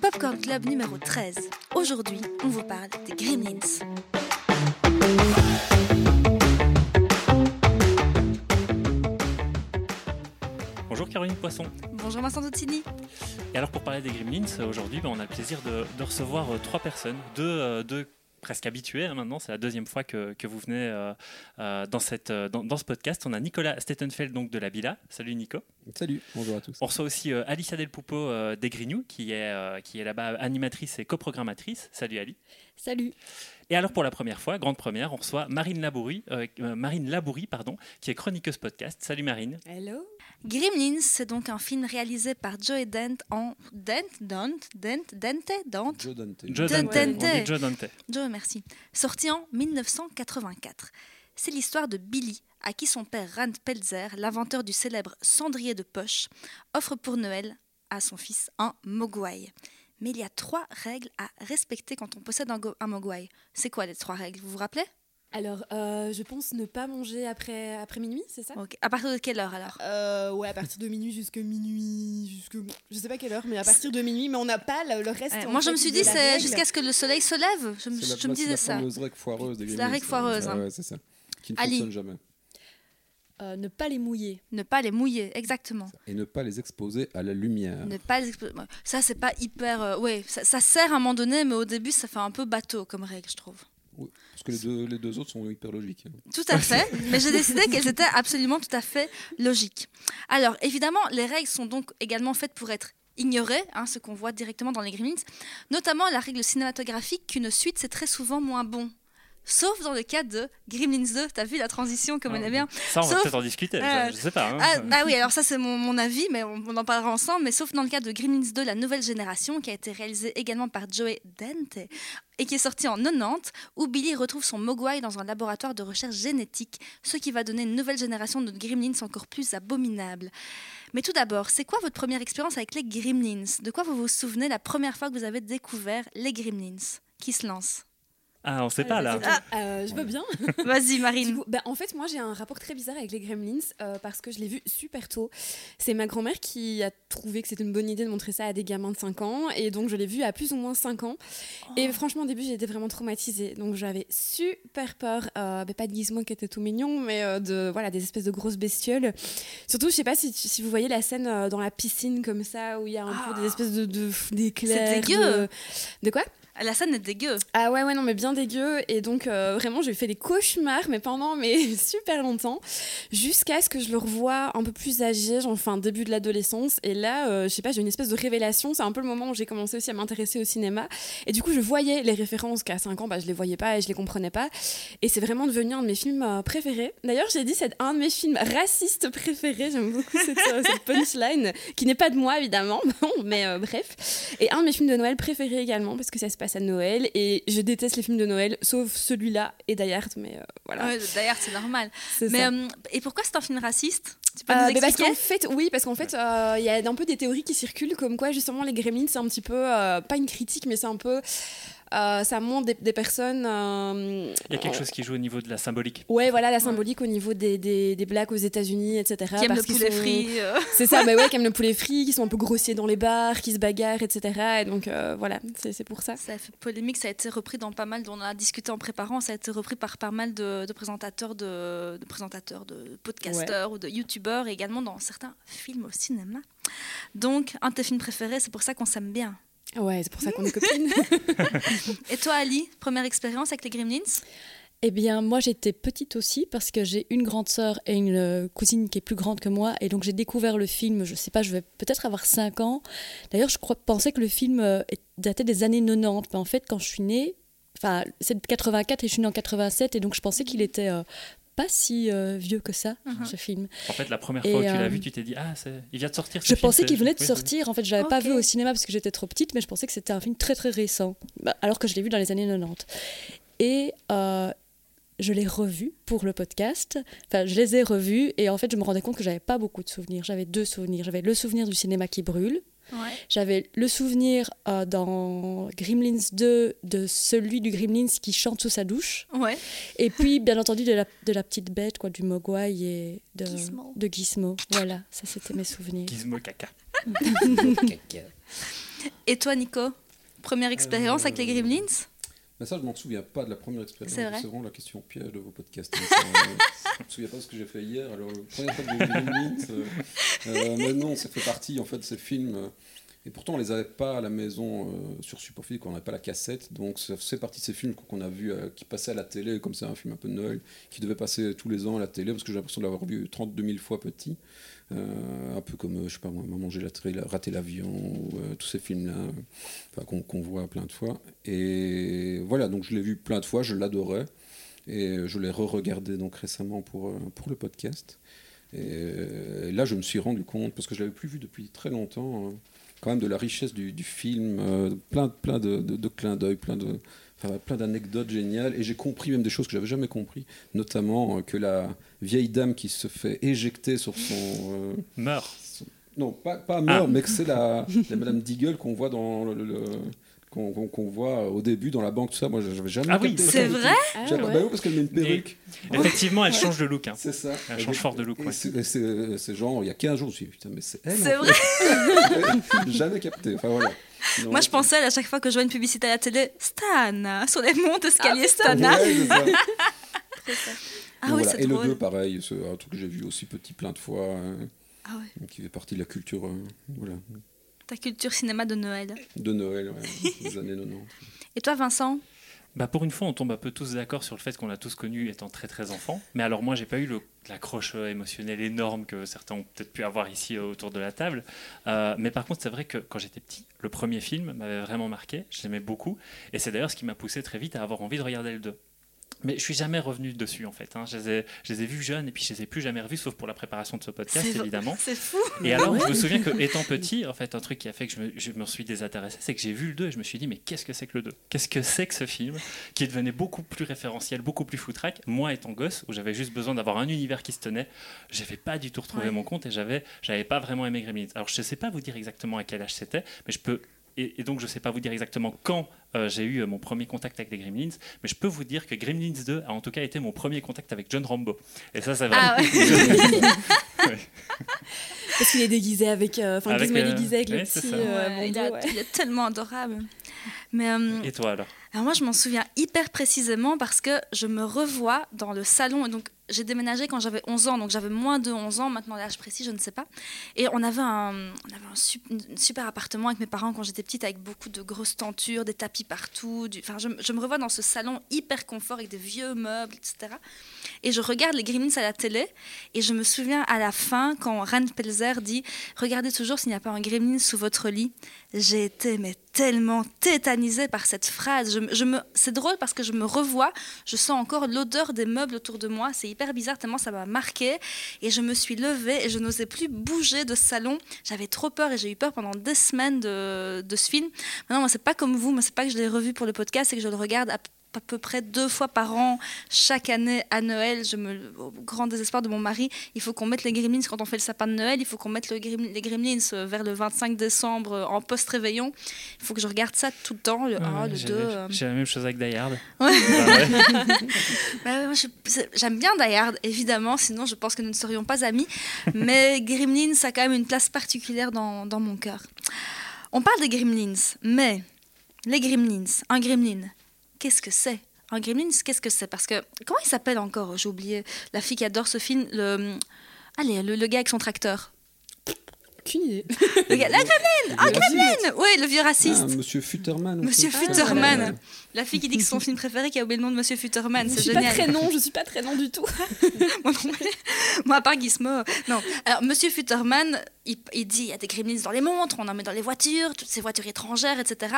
Popcorn Club numéro 13. Aujourd'hui, on vous parle des Gremlins. Bonjour Caroline Poisson. Bonjour Vincent Tottini. Et alors pour parler des Gremlins, aujourd'hui ben, on a le plaisir de, de recevoir euh, trois personnes, deux, euh, deux presque habitués hein, maintenant, c'est la deuxième fois que, vous venez euh, euh, dans, cette, euh, dans ce podcast. On a Nicolas Stettenfeld donc de la Bila. Salut Nico. Salut, bonjour à tous. On reçoit aussi euh, Alicia Del Pupo euh, des Grignoux qui est, euh, qui est là-bas animatrice et coprogrammatrice. Salut Ali. Salut. Et alors pour la première fois, grande première, on reçoit Marine Laboury, euh, Marine Laboury pardon, qui est chroniqueuse podcast. Salut Marine. Hello. Gremlins, c'est donc un film réalisé par Joe Dent en Dent, Dent, Dent, Dente, Dent. Joe Dante. Joe Joe Dante. Dante. On dit Joe Dante. Joe, merci. Sorti en 1984. C'est l'histoire de Billy, à qui son père Rand Pelzer, l'inventeur du célèbre cendrier de poche, offre pour Noël à son fils un mogwai. Mais il y a trois règles à respecter quand on possède un, un mogwai. C'est quoi les trois règles? Vous vous rappelez? Alors, euh, je pense ne pas manger après, après minuit, c'est ça? À partir de quelle heure alors? Euh, Ouais, à partir de minuit jusqu'à minuit, jusque je sais pas quelle heure, mais à partir de minuit, mais on n'a pas le, reste. Ouais, Moi, je me suis dit, c'est jusqu'à ce que le soleil se lève. Je, me- C'est la- je me c'est disais la ça. règle foireuse C'est la règle foireuse, Ah hein. ouais, c'est ça. Qui ne Ali. fonctionne jamais. Euh, ne pas les mouiller. Ne pas les mouiller, exactement. Et ne pas les exposer à la lumière. Ne pas les expo- ouais. Ça, c'est pas hyper. euh, ouais, ça, ça sert à un moment donné, mais au début, ça fait un peu bateau comme règle, je trouve. Oui, parce que les deux, les deux autres sont hyper logiques. Tout à fait, mais j'ai décidé qu'elles étaient absolument tout à fait logiques. Alors, évidemment, les règles sont donc également faites pour être ignorées, hein, ce qu'on voit directement dans les Gremlins, notamment la règle cinématographique qu'une suite, c'est très souvent moins bon. Sauf dans le cas de Gremlins 2, t'as vu la transition comme Ah, elle est bien? Ça, on va peut-être en discuter. Euh, ça, je sais pas. hein. Ah, ah oui, alors ça c'est mon, mon avis, mais on, on en parlera ensemble. Mais sauf dans le cas de Gremlins 2, la nouvelle génération, qui a été réalisée également par Joey Dante et qui est sortie en 90, où Billy retrouve son Mogwai dans un laboratoire de recherche génétique, ce qui va donner une nouvelle génération de Gremlins encore plus abominable. Mais tout d'abord, c'est quoi votre première expérience avec les Gremlins? De quoi vous vous souvenez la première fois que vous avez découvert les Gremlins? Qui se lance? Ah, on sait pas là. Ah, euh, je veux bien. Vas-y Du Marine. coup, bah, en fait, moi, j'ai un rapport très bizarre avec les Gremlins euh, parce que je l'ai vu super tôt. C'est ma grand-mère qui a trouvé que c'était une bonne idée de montrer ça à des gamins de 5 ans. Et donc, je l'ai vu à plus ou moins 5 ans. Et franchement, au début, été vraiment traumatisée. Donc, j'avais super peur. Euh, bah, pas de Gizmo qui était tout mignon, mais euh, de, voilà, des espèces de grosses bestioles. Surtout, je sais pas si, si vous voyez la scène euh, dans la piscine comme ça, où il y a un peu des espèces de, de d'éclairs. C'est dégueu. De, de quoi? La scène est dégueu. ah ouais, ouais, non, mais bien dégueu. Et donc, euh, vraiment, j'ai fait des cauchemars, mais pendant mais super longtemps, jusqu'à ce que je le revoie un peu plus âgé, genre, enfin, début de l'adolescence. Et là, euh, je sais pas, j'ai une espèce de révélation. C'est un peu le moment où j'ai commencé aussi à m'intéresser au cinéma. Et du coup, je voyais les références qu'à 5 ans, bah, je les voyais pas et je les comprenais pas. Et c'est vraiment devenu un de mes films euh, préférés. D'ailleurs, j'ai dit, c'est un de mes films racistes préférés. J'aime beaucoup cette, cette punchline, qui n'est pas de moi, évidemment. Mais bref. Et un de mes films de Noël préférés également, parce que ça se passe à Noël. Et je déteste les films de Noël, sauf celui-là et Die Hard, mais euh, voilà. Ouais, D'ailleurs, c'est normal. Mais euh, et pourquoi c'est un film raciste? Tu peux Euh, nous mais parce qu'en fait, oui, parce qu'en fait, il y a un peu des théories qui circulent comme quoi justement les Gremlins, c'est un petit peu pas une critique, mais c'est un peu euh, ça montre des, des personnes. euh, Il y a quelque chose qui joue au niveau de la symbolique. Ouais, voilà la symbolique au niveau des, des, des blacks aux États-Unis, etc. qui aime le poulet sont- frit. euh. C'est ça, bah ouais, qui aiment le poulet frit, qui sont un peu grossiers dans les bars, qui se bagarrent, etc. Et donc euh, voilà, c'est c'est pour ça. Ça a fait polémique, ça a été repris dans pas mal, on en a discuté en préparant, ça a été repris par pas mal de, de présentateurs, de, de présentateurs, de podcasteurs ou de youtubeurs, et également dans certains films au cinéma. Donc, un de tes films préférés, c'est pour ça qu'on s'aime bien. Ouais, c'est pour ça qu'on est copines. Et toi, Ali, première expérience avec les Gremlins? Eh bien, moi, j'étais petite aussi parce que j'ai une grande sœur et une euh, cousine qui est plus grande que moi. Et donc, j'ai découvert le film, je sais pas, je vais peut-être avoir 5 ans. D'ailleurs, je crois, pensais que le film euh, datait des années 90. Mais en fait, quand je suis née, enfin, c'est de 84 et je suis née en 87. Et donc, je pensais qu'il était euh, pas si euh, vieux que ça, Mhm. ce film. En fait, la première Et, fois où tu l'as vu, tu t'es dit Ah, c'est- il vient de sortir. ce Je film, pensais c'est- qu'il venait de oui, sortir. En fait, je l'avais pas vu au cinéma parce que j'étais trop petite, mais je pensais que c'était un film très très récent, Bah, alors que je l'ai vu dans les années 90. Et euh, je l'ai revu pour le podcast. Enfin, je les ai revus et en fait, je me rendais compte que j'avais pas beaucoup de souvenirs. J'avais deux souvenirs. J'avais le souvenir du cinéma qui brûle Ouais. J'avais le souvenir euh, dans Gremlins 2 de celui du Gremlins qui chante sous sa douche. Ouais. Et puis, bien entendu, de la, de la petite bête, quoi, du Mogwai et de Gizmo. de Gizmo. Voilà, ça c'était mes souvenirs. Gizmo caca. Et toi, Nico Première expérience avec les Gremlins? Mais ça, je m'en souviens pas de la première expérience. C'est vrai vraiment la question piège de vos podcasts. ça, euh, je me souviens pas de ce que j'ai fait hier. Alors, la première fois que j'ai vu euh, euh, mais non, ça fait partie en fait de ces films. euh, et pourtant, on les avait pas à la maison euh, sur support physique, on n'avait pas la cassette. Donc, ça fait partie de ces films qu'on a vus, euh, qui passaient à la télé, comme c'est un film un peu de Noël, qui devait passer tous les ans à la télé, parce que j'ai l'impression de l'avoir vu 32 000 fois petit. Euh, un peu comme, euh, je sais pas moi, Maman, j'ai raté l'avion, euh, tous ces films-là, qu'on voit plein de fois. Et voilà, donc je l'ai vu plein de fois, je l'adorais. Et je l'ai re-regardé donc récemment pour, pour le podcast. Et là, je me suis rendu compte, parce que je l'avais plus vu depuis très longtemps, euh, quand même de la richesse du, film, plein, plein de, de- de clins d'œil, plein de, enfin, plein d'anecdotes géniales. Et j'ai compris même des choses que j'avais jamais compris, notamment euh, que la vieille dame qui se fait éjecter sur son, euh, Meurt. son- non, pas, pas mort, Ah. mais que c'est la, la Madame Deagle qu'on voit dans le, le- qu'on voit au début dans la banque, tout ça. Moi, j'avais jamais. Ah oui, C'est vrai? Ah ouais. bah oui, parce qu'elle met une perruque. Effectivement, elle change de look. hein. C'est ça. Elle change fort de look, Et ouais. c'est- et genre, il y a 15 jours, je me suis dit, putain, mais c'est elle. C'est vrai? Jamais capté. Enfin voilà. Moi, je pensais à chaque fois que je vois une publicité à la télé, Stan, sur les monts escaliers Stan. Ouais, c'est ça. Ah Donc oui, voilà. Et le drôle. 2, pareil, c'est un truc que j'ai vu aussi petit plein de fois, euh, Ah ouais. qui fait partie de la culture euh, voilà, Ta culture cinéma de Noël. de Noël ouais, des années 90. Et toi, Vincent? Bah pour une fois, on tombe un peu tous d'accord sur le fait qu'on l'a tous connu étant très très enfant. Mais alors moi, j'ai pas eu l'accroche euh, émotionnelle énorme que certains ont peut-être pu avoir ici euh, autour de la table. Euh, mais par contre, c'est vrai que quand j'étais petit, le premier film m'avait vraiment marqué. Je l'aimais beaucoup. Et c'est d'ailleurs ce qui m'a poussé très vite à avoir envie de regarder le 2. Mais je suis jamais revenu dessus en fait. hein. Je, les ai, je les ai vus jeunes et puis je les ai plus jamais revus, sauf pour la préparation de ce podcast évidemment. C'est fou. Et alors, je me souviens que étant petit, en fait, un truc qui a fait que je me, je me suis désintéressé, c'est que j'ai vu le 2 et je me suis dit, mais qu'est-ce que c'est que le 2 Qu'est-ce que c'est que ce film qui devenait beaucoup plus référentiel, beaucoup plus foutraque Moi, étant gosse, où j'avais juste besoin d'avoir un univers qui se tenait, j'avais pas du tout retrouvé Ouais. mon compte et j'avais, j'avais pas vraiment aimé Gremlins. Alors, je sais pas vous dire exactement à quel âge c'était, mais je peux. Et, et donc, je sais pas vous dire exactement quand euh, j'ai eu euh, mon premier contact avec les Gremlins, mais je peux vous dire que Gremlins 2 a en tout cas été mon premier contact avec John Rambo. Et ça, c'est vrai. Ah ouais. Parce qu'il est déguisé avec. euh, Enfin, Avec, Gizmo est euh, déguisé avec le ouais, c'est petit. ça. euh, Ouais, il, bandeau, a- ouais. il est tellement adorable. Mais euh, Et toi alors? alors moi, je m'en souviens hyper précisément parce que je me revois dans le salon. Et donc, j'ai déménagé quand j'avais 11 ans, donc j'avais moins de 11 ans. Maintenant, l'âge précis, je ne sais pas. Et on avait un, on avait un super appartement avec mes parents quand j'étais petite, avec beaucoup de grosses tentures, des tapis partout. Enfin, je, me revois dans ce salon hyper confort avec des vieux meubles, etc. Et je regarde les Gremlins à la télé et je me souviens à la fin quand Rand Pelzer dit Regardez toujours s'il n'y a pas un Gremlin sous votre lit. J'ai été mais tellement tétanisée par cette phrase. Je, me- c'est drôle parce que je me revois, je sens encore l'odeur des meubles autour de moi. Hyper bizarre tellement ça m'a marqué. Et je me suis levée et je n'osais plus bouger de salon. J'avais trop peur et j'ai eu peur pendant des semaines de, de ce film. Maintenant, moi, c'est pas comme vous. Moi, c'est pas que je l'ai revu pour le podcast, c'est que je le regarde à à peu près deux fois par an, chaque année à Noël, je me, au grand désespoir de mon mari, il faut qu'on mette les Gremlins quand on fait le sapin de Noël, il faut qu'on mette le les Gremlins euh, vers le 25 décembre euh, en post-réveillon. Il faut que je regarde ça tout le temps, le 1, le j'ai 2. la- euh. j'ai la même chose avec Die Hard. Ouais. Bah ouais. J'aime bien Die Hard, évidemment, sinon je pense que nous ne serions pas amis. Mais Gremlins, a quand même une place particulière dans, dans mon cœur. On parle des Gremlins, mais les Gremlins, un Gremlin, qu'est-ce que c'est Un Gremlins, qu'est-ce que c'est Parce que, comment il s'appelle encore J'ai oublié. La fille qui adore ce film, le... Allez, le, le gars avec son tracteur. Aucune idée. Le gars, la Gremlin Ah, Gremlin Oui, le vieux raciste. Ah, Monsieur Futterman. Monsieur. Futterman. Ouais. La fille qui dit que c'est son film préféré qui a oublié le nom de Monsieur Futterman, Je c'est suis pas génial. très non, je suis pas très non du tout. Moi non plus. Moi, à part Gizmo. Non. Alors, Monsieur Futterman, il, il dit il y a des gremlins dans les montres, on en met dans les voitures, toutes ces voitures étrangères, etc.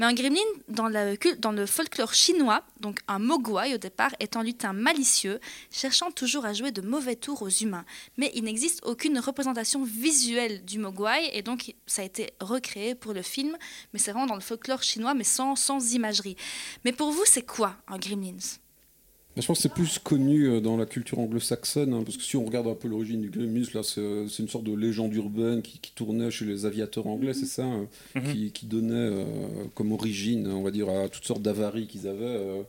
Mais un gremlin, dans, la, cul- dans le folklore chinois, donc un mogwai au départ, est un lutin malicieux, cherchant toujours à jouer de mauvais tours aux humains. Mais il n'existe aucune représentation visuelle du mogwai, et donc ça a été recréé pour le film. Mais c'est vraiment dans le folklore chinois, mais sans, sans imagerie. Mais pour vous, c'est quoi un gremlins? Je pense que c'est plus connu euh, dans la culture anglo-saxonne, hein, parce que si on regarde un peu l'origine du Gremlins, là, c'est euh, une sorte de légende urbaine qui, qui tournait chez les aviateurs anglais, c'est ça, euh, Mhm. qui, qui donnait euh, comme origine, on va dire, à toutes sortes d'avaries qu'ils avaient, euh,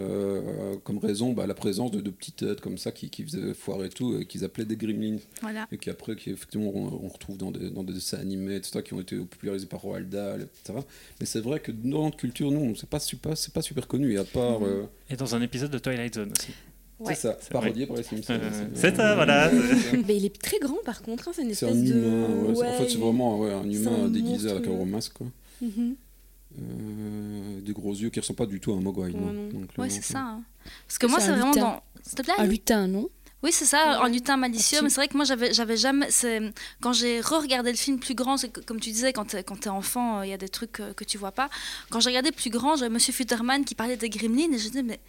euh, comme raison bah, la présence de, de petites têtes comme ça qui, qui faisaient foire et tout, et qu'ils appelaient des Gremlins, Voilà. et qui après, qui, effectivement, on, on retrouve dans des, dans des dessins animés, etc., qui ont été popularisés par Roald Dahl, etc. Mais c'est vrai que dans notre culture, nous, c'est pas super, c'est pas super connu, et à part... euh, Et dans un épisode de Twilight Zone aussi. Ouais. C'est ça, C'est parodié par les Simpsons. Euh, c'est ça, voilà. Mais il est très grand par contre, hein, c'est une espèce un de. humain, ouais, en fait c'est vraiment ouais, un humain un déguisé monstre, avec un gros masque, quoi. Mhm. Euh, des gros yeux qui ressemblent pas du tout à un mogwai. Ouais, non. Donc, Ouais, euh, c'est ça. hein. Parce que moi, c'est un vraiment lutin. dans. S'il te plaît, Un lutin, non? Oui, c'est ça, en lutin malicieux. Absolument. Mais c'est vrai que moi, j'avais, j'avais jamais. C'est quand j'ai re-regardé le film plus grand, c'est que, comme tu disais, quand t'es, quand t'es enfant, euh, il y a des trucs euh, que tu vois pas. Quand j'ai regardé plus grand, j'avais Monsieur Futterman qui parlait des Gremlins et je me disais mais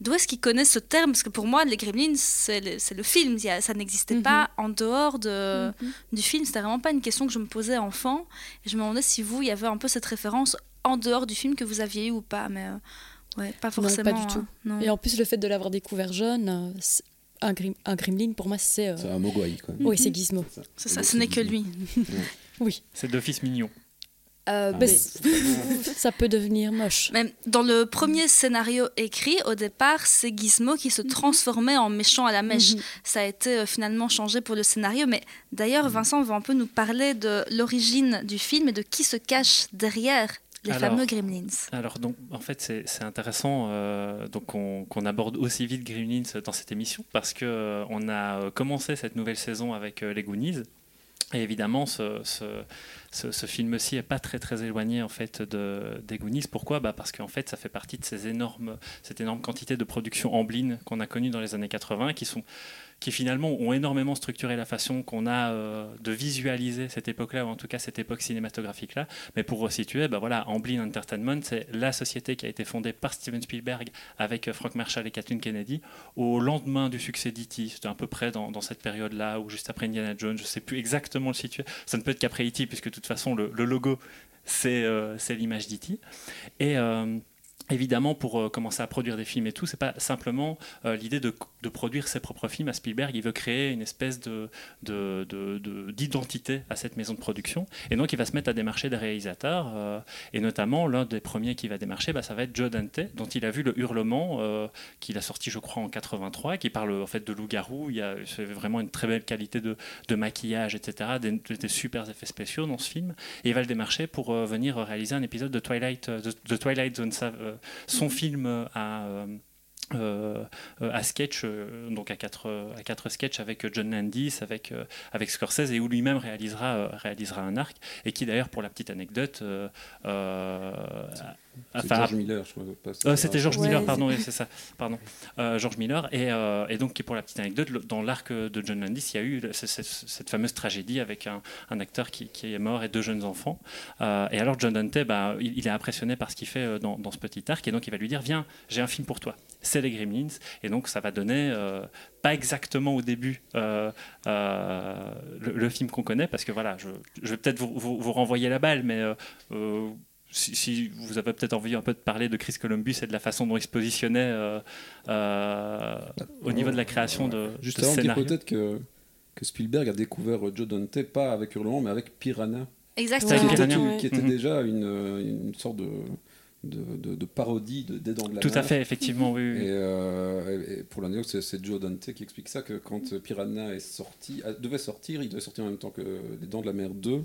d'où est-ce qu'il connaît ce terme? Parce que pour moi, les Gremlins, c'est le, c'est le film. A- ça n'existait Mhm. pas en dehors de, Mhm. du film. C'était vraiment pas une question que je me posais enfant. Et je me demandais si vous, il y avait un peu cette référence en dehors du film que vous aviez eu ou pas. Mais euh, ouais, pas pas forcément. du tout. hein. Non. Et en plus, le fait de l'avoir découvert jeune, euh, un, grim, un gremlin, pour moi, c'est. euh, C'est un mogwai, quoi. Oui, c'est Gizmo. C'est ça, ce n'est que lui. Oui. C'est d'office mignon. Euh, Ah, c- ça peut devenir moche. Même dans le premier scénario écrit, au départ, c'est Gizmo qui se transformait en méchant à la mèche. Mhm. Ça a été euh, finalement changé pour le scénario. Mais d'ailleurs, Vincent va un peu nous parler de l'origine du film et de qui se cache derrière les Alors, fameux Gremlins. Alors, donc, en fait, c'est intéressant euh, donc qu'on qu'on aborde aussi vite Gremlins dans cette émission parce que euh, on a euh, commencé cette nouvelle saison avec euh, les Goonies. Et évidemment, ce, ce, ce- ce film-ci est pas très très éloigné en fait de, des Goonies. Pourquoi? Bah Parce qu'en fait, ça fait partie de ces énormes, cette énorme quantité de production Amblin qu'on a connue dans les années 80, qui sont qui finalement ont énormément structuré la façon qu'on a euh, de visualiser cette époque-là, ou en tout cas cette époque cinématographique-là. Mais pour resituer, bah voilà, Amblin Entertainment, c'est la société qui a été fondée par Steven Spielberg avec euh, Frank Marshall et Kathleen Kennedy au lendemain du succès d'E.T. C'était à peu près dans, cette période-là, ou juste après Indiana Jones, je ne sais plus exactement le situer. Ça ne peut être qu'après E.T., puisque de toute façon, le, logo, c'est euh, l'image d'E.T. Et... Évidemment, pour euh, commencer à produire des films et tout, c'est pas simplement euh, l'idée de, produire ses propres films. À Spielberg, il veut créer une espèce de, de- de- de- d'identité à cette maison de production. Et donc, il va se mettre à démarcher des réalisateurs. euh, et notamment, l'un des premiers qui va démarcher, bah, ça va être Joe Dante, dont il a vu le Hurlement, qu'il a sorti, je crois, en 83, qui parle en fait de loup-garou. Il y a vraiment une très belle qualité de, maquillage, etc., des, des super effets spéciaux dans ce film. Et il va le démarcher pour venir réaliser un épisode de Twilight, de, de Twilight Zone, son film euh, à. Euh, à sketch, euh, donc à quatre, euh, à quatre sketchs avec John Landis, avec, euh, avec Scorsese, et où lui-même réalisera, euh, réalisera un arc, et qui d'ailleurs, pour la petite anecdote, euh, euh, enfin, George Miller, je euh, C'était George Ouais, Miller, c'est- pardon, oui, c'est ça, pardon. Euh, George Miller. Et, euh, et donc, qui, pour la petite anecdote, dans l'arc de John Landis, il y a eu ce- ce- cette fameuse tragédie avec un, un acteur qui, qui est mort et deux jeunes enfants. Euh, et alors, John Dante, bah, il, il est impressionné par ce qu'il fait dans, dans ce petit arc. Et donc, il va lui dire Viens, j'ai un film pour toi. C'est les Gremlins. Et donc, ça va donner, euh, pas exactement au début, euh, euh, le, le film qu'on connaît, parce que voilà, je, je vais peut-être vous, vous- vous renvoyer la balle, mais. euh, euh, si, si vous avez peut-être envie un peu de parler de Chris Columbus et de la façon dont il se positionnait euh, euh, au niveau de la création de, Juste de scénario. peut-être que, que Spielberg a découvert Joe Dante, pas avec Hurlement, mais avec Piranha. Exactement. qui était, Piranha. qui était Mhm. déjà une, une sorte de, de, de- de parodie de, des Dents de la Tout à fait, effectivement, oui. oui. Et, euh, et pour l'anecdote, c'est- c'est Joe Dante qui explique ça que quand Piranha est sorti, ah, devait sortir, il devait sortir en même temps que Les Dents de la Mer 2.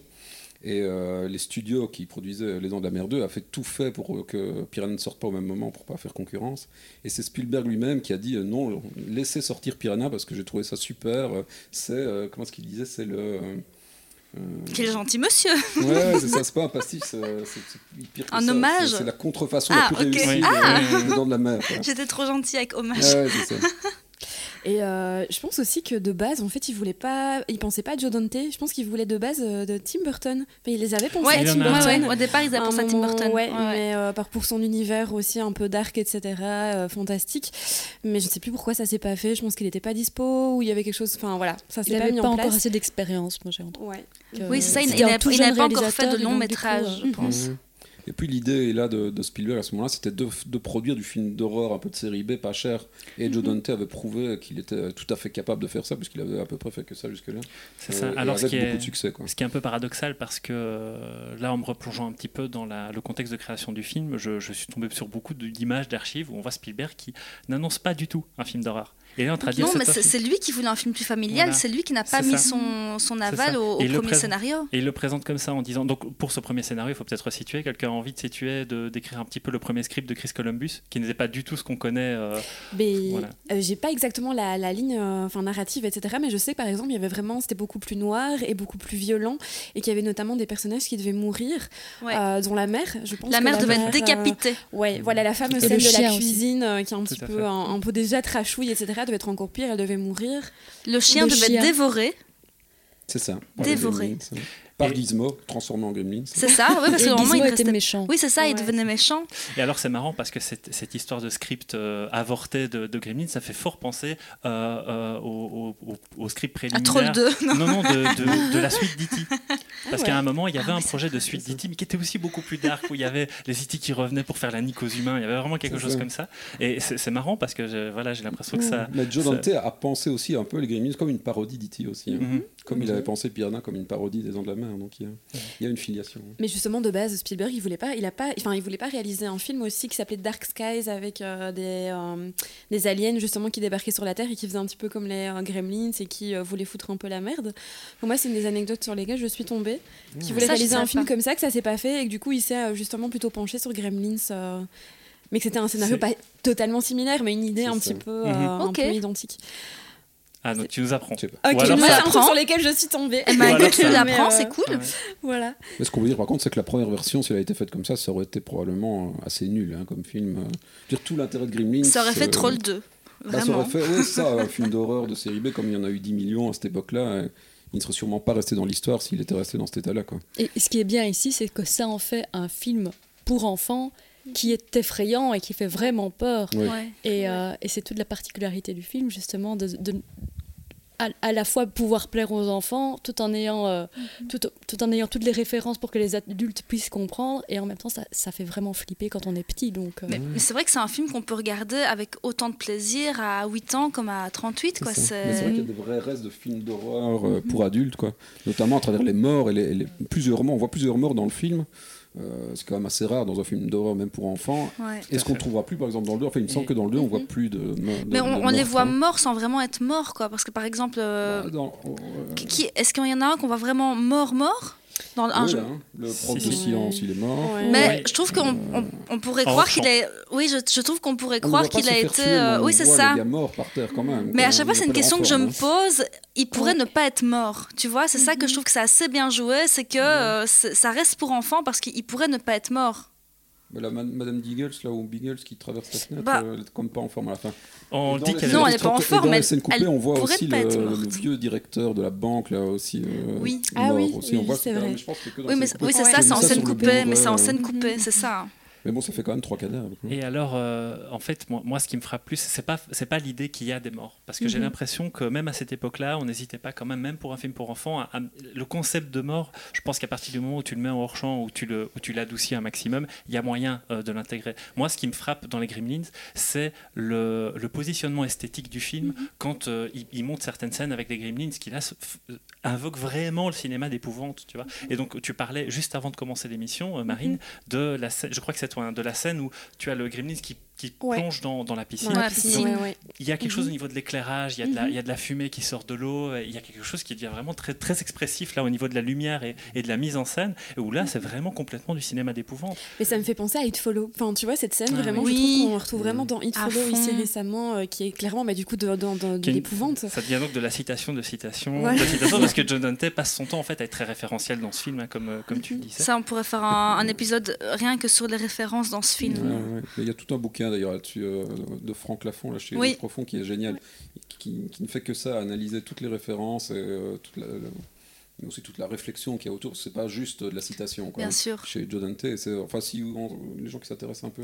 Et euh, les studios qui produisaient Les Dents de la Mer 2 a fait tout fait pour que Piranha ne sorte pas au même moment pour pas faire concurrence. Et c'est Spielberg lui-même qui a dit euh, non, laissez sortir Piranha parce que j'ai trouvé ça super. C'est euh, comment est-ce qu'il disait, c'est le euh, Quel gentil monsieur Ouais, c'est ça, c'est pas un pastiche, c'est pire que Un ça, hommage c'est- la contrefaçon Ah, la plus ok. réussie Ah. de la Mer. J'étais trop gentille avec hommage. Ouais, c'est ça. Et euh, je pense aussi que de base, en fait, il voulait pas, il pensait pas à Joe Dante. Je pense qu'il voulait de base euh, de Tim Burton. Enfin, il les avait pensé Ouais, à Tim Burton. ouais. Au départ, ils avaient pensé à Tim Burton. Ouais, Ouais, ouais. mais euh, par pour son univers aussi un peu dark, etc. euh, fantastique. Mais je ne sais plus pourquoi ça s'est pas fait. Je pense qu'il n'était pas dispo ou il y avait quelque chose. Enfin voilà, ça Il s'est pas n'avait mis pas en encore assez d'expérience, moi j'ai entendu. Oui, c'est ça, il, n'avait pas encore fait de long métrage, je pense. Mhm. Et puis l'idée là de, de Spielberg à ce moment-là, c'était de, de produire du film d'horreur un peu de série B, pas cher. Et Joe Dante avait prouvé qu'il était tout à fait capable de faire ça, puisqu'il avait à peu près fait que ça jusque-là. C'est ça. Euh, Alors, ce qui, beaucoup est, de succès. Ce qui est un peu paradoxal, parce que euh, là, en me replongeant un petit peu dans la- le contexte de création du film, je, je suis tombé sur beaucoup d'images, d'archives où on voit Spielberg qui n'annonce pas du tout un film d'horreur. Et là, on est en train de dire Non, mais c'est lui qui voulait un film plus familial, Voilà. c'est lui qui n'a pas mis son, aval au, premier présente- scénario. Et il le présente comme ça en disant donc pour ce premier scénario, il faut peut-être resituer. Quelqu'un a envie de situer, de d'écrire un petit peu le premier script de Chris Columbus, qui n'était pas du tout ce qu'on connaît. euh, Mais Voilà. euh, j'ai pas exactement la, la ligne euh, narrative, etc. Mais je sais par exemple, il y avait vraiment, c'était beaucoup plus noir et beaucoup plus violent, et qu'il y avait notamment des personnages qui devaient mourir, Ouais. euh, dont la mère, je pense. la que mère devait mère, être euh, décapitée. Ouais, voilà la fameuse scène de la cuisine euh, qui est un petit peu un, un peu déjà trashouille, etc. devait être encore pire, elle devait mourir. Le chien Le devait chien. être dévoré. C'est ça. Dévoré. Par Et- Gizmo, transformé en Gremlins. C'est ça, ouais, parce que vraiment, Gizmo il était restait... méchant. Oui, c'est ça, il devenait méchant. Et alors c'est marrant parce que cette, cette histoire de script euh, avorté de, de Gremlins, ça fait fort penser euh, euh, au, au- au- au script À préliminaire. Troll 2. Non, non, de, de- de la suite d'E.T. Parce ouais. qu'à un moment, il y avait Ah un oui, projet de suite d'E.T. mais qui était aussi beaucoup plus dark, où il y avait les E.T. qui revenaient pour faire la nique aux humains. Il y avait vraiment quelque chose comme ça. Et c'est marrant parce que je- voilà, j'ai l'impression que ça. Mais Joe ça- Dante a pensé aussi un peu les Gremlins comme une parodie d'E.T. aussi. hein. Mhm. Comme il avait pensé Piranha comme une parodie des Dents de la Mer. Donc il y a, il y a une filiation. Mais justement, de base, Spielberg, il voulait pas, il a pas, enfin, il voulait pas réaliser un film aussi qui s'appelait Dark Skies avec euh, des, euh, des aliens justement qui débarquaient sur la Terre et qui faisaient un petit peu comme les euh, Gremlins et qui euh, voulaient foutre un peu la merde. Pour moi, c'est une des anecdotes sur lesquelles je suis tombée. Qui voulait Ça, réaliser un film pas. comme ça, que ça s'est pas fait et que du coup, il s'est euh, justement plutôt penché sur Gremlins. euh, mais que c'était un scénario pas totalement similaire, mais une idée un ça. petit peu, Mhm. euh, un peu identique. Ah, donc tu nous apprends. Je sais pas. Ou Ok, alors moi, ça c'est un truc apprend. sur lesquels je suis tombée. Eh ben, écoute, tu ça- l'apprends, Mais, euh, c'est cool. Ouais. Voilà. Mais ce qu'on veut dire par contre, c'est que la première version, si elle a été faite comme ça, ça aurait été probablement assez nul hein, comme film. euh. Je veux dire, tout l'intérêt de Gremlins. Ça aurait fait euh, Troll 2. bah, ça Vraiment. aurait fait, ouais, ça, un film d'horreur de série B, comme il y en a eu 10 millions à cette époque-là. euh, il ne serait sûrement pas resté dans l'histoire s'il était resté dans cet état-là. Quoi. Et ce qui est bien ici, c'est que ça en fait un film pour enfants qui est effrayant et qui fait vraiment peur. Ouais. Et, euh, et c'est toute la particularité du film, justement, de, de- à, à la fois pouvoir plaire aux enfants tout en, ayant, euh, tout, tout en ayant toutes les références pour que les adultes puissent comprendre. Et en même temps, ça, ça fait vraiment flipper quand on est petit. Donc, euh, Mais, mais c'est vrai que c'est un film qu'on peut regarder avec autant de plaisir à 8 ans comme à 38. Quoi. C'est. Mais c'est vrai qu'il y a des vrais restes de films d'horreur euh, pour adultes, quoi. notamment à travers les morts et les, les- plusieurs morts. On voit plusieurs morts dans le film. Euh, c'est quand même assez rare dans un film d'horreur, même pour enfants. Ouais. Est-ce qu'on ne trouvera plus, par exemple, dans le 2 Enfin, il me semble que dans le 2, on voit plus de. de- Mais de on, les voit quoi. morts sans vraiment être morts. Quoi. Parce que par exemple, euh, Bah, euh, est-ce qu'il y en a un qu'on voit vraiment mort-mort dans un jeu hein, le prof Si, de silence, il est mort. Ouais. Mais Ouais. je trouve qu'on on, on pourrait En croire qu'il est. Oui, je, je trouve qu'on pourrait On croire qu'il a été. tuer, euh, Oui, c'est ça. les gars morts par terre quand même. Mais à chaque Il fois, c'est une question que je me hein. pose. Il pourrait Ouais. ne pas être mort. Tu vois, c'est ça que je trouve que c'est assez bien joué. C'est que euh, ça reste pour enfants parce qu'il pourrait ne pas être mort. La ma- Madame Diggles, là, ou Biggles qui traverse la fenêtre, Bah. euh, elle est comme pas en forme à la fin. On dit qu'elle Non, scènes elle est pas en forme, Dans les elle- scènes coupées, elle on voit aussi le, vieux directeur de la banque, là aussi. euh, Oui. Ah oui, aussi. c'est que- vrai. mais je pense que que dans Oui, mais, c'est ça, c'est en scène coupée. Mais c'est en euh, scène coupée, c'est ça. Mais bon, ça fait quand même trois cadavres. Et alors, euh, en fait, moi, moi, ce qui me frappe plus, c'est pas, c'est pas l'idée qu'il y a des morts, parce que j'ai Mhm. l'impression que même à cette époque-là, on n'hésitait pas quand même, même pour un film pour enfants, à- à- le concept de mort. Je pense qu'à partir du moment où tu le mets en hors champ, où tu le, où tu l'adoucis un maximum, il y a moyen euh, de l'intégrer. Moi, ce qui me frappe dans les Gremlins, c'est le, le positionnement esthétique du film quand euh, il, il monte certaines scènes avec les Gremlins qui là f- invoquent vraiment le cinéma d'épouvante, tu vois. Et donc, tu parlais juste avant de commencer l'émission, euh, Marine, de la scène. Je crois que c'est de la scène où tu as le Gremlins qui, qui Ouais. plonge dans, dans la piscine. Dans la Ouais, piscine, piscine. ouais, ouais. Il y a quelque chose Mhm. au niveau de l'éclairage, il, y a de la- Mhm. il y a de la fumée qui sort de l'eau, il y a quelque chose qui devient vraiment très, très expressif là au niveau de la lumière et, et de la mise en scène, où là c'est vraiment complètement du cinéma d'épouvante. Mais ça me fait penser à It Follow. Enfin, tu vois, cette scène, Ah vraiment, oui. je trouve qu'on retrouve vraiment dans It À Follow ici récemment, euh, qui est clairement bah, du coup de, de, l'épouvante. Ça devient donc de la citation de citation, Ouais. de citation parce que John Dante passe son temps en fait à être très référentiel dans ce film, hein, comme, euh, comme tu le disais. Ça, on pourrait faire un, un épisode rien que sur les références dans ce film. Ouais, ouais. Mais Il y a tout un bouquin d'ailleurs là-dessus euh, de Franck Lafont, là, chez Oui. Profond, qui est génial, qui, qui ne fait que ça, analyser toutes les références et euh, toute la, la- mais aussi toute la réflexion qu'il y a autour. C'est pas juste de la citation. Quoi. Bien sûr. Chez Joe Dante, enfin si on- les gens qui s'intéressent un peu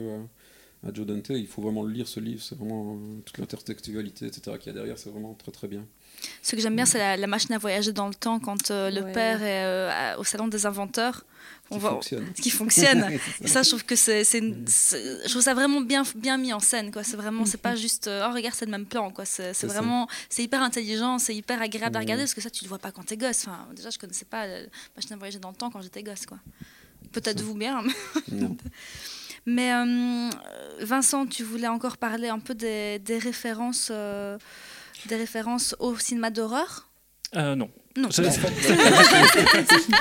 à Joe Dante. Il faut vraiment le lire ce livre. C'est vraiment euh, toute l'intertextualité, etc. qu'il y a derrière. C'est vraiment très très bien. Ce que j'aime bien, c'est la, la machine à voyager dans le temps quand euh, le Ouais. père est euh, au salon des inventeurs. Qui On fonctionne. ce qui fonctionne. Et ça. je trouve que c'est, c'est je trouve ça vraiment bien, bien mis en scène. Quoi. C'est vraiment, c'est pas juste, euh, oh regarde, c'est le même plan. Quoi. C'est, vraiment, c'est hyper intelligent, c'est hyper agréable à Ouais. regarder parce que ça, tu le vois pas quand t'es gosse. Enfin, déjà, je connaissais pas la machine à voyager dans le temps quand j'étais gosse. Quoi. Peut-être vous bien. Non. Mais euh, Vincent, tu voulais encore parler un peu des, des références, euh, des références au cinéma d'horreur? Euh, non. Non. Je- En fait,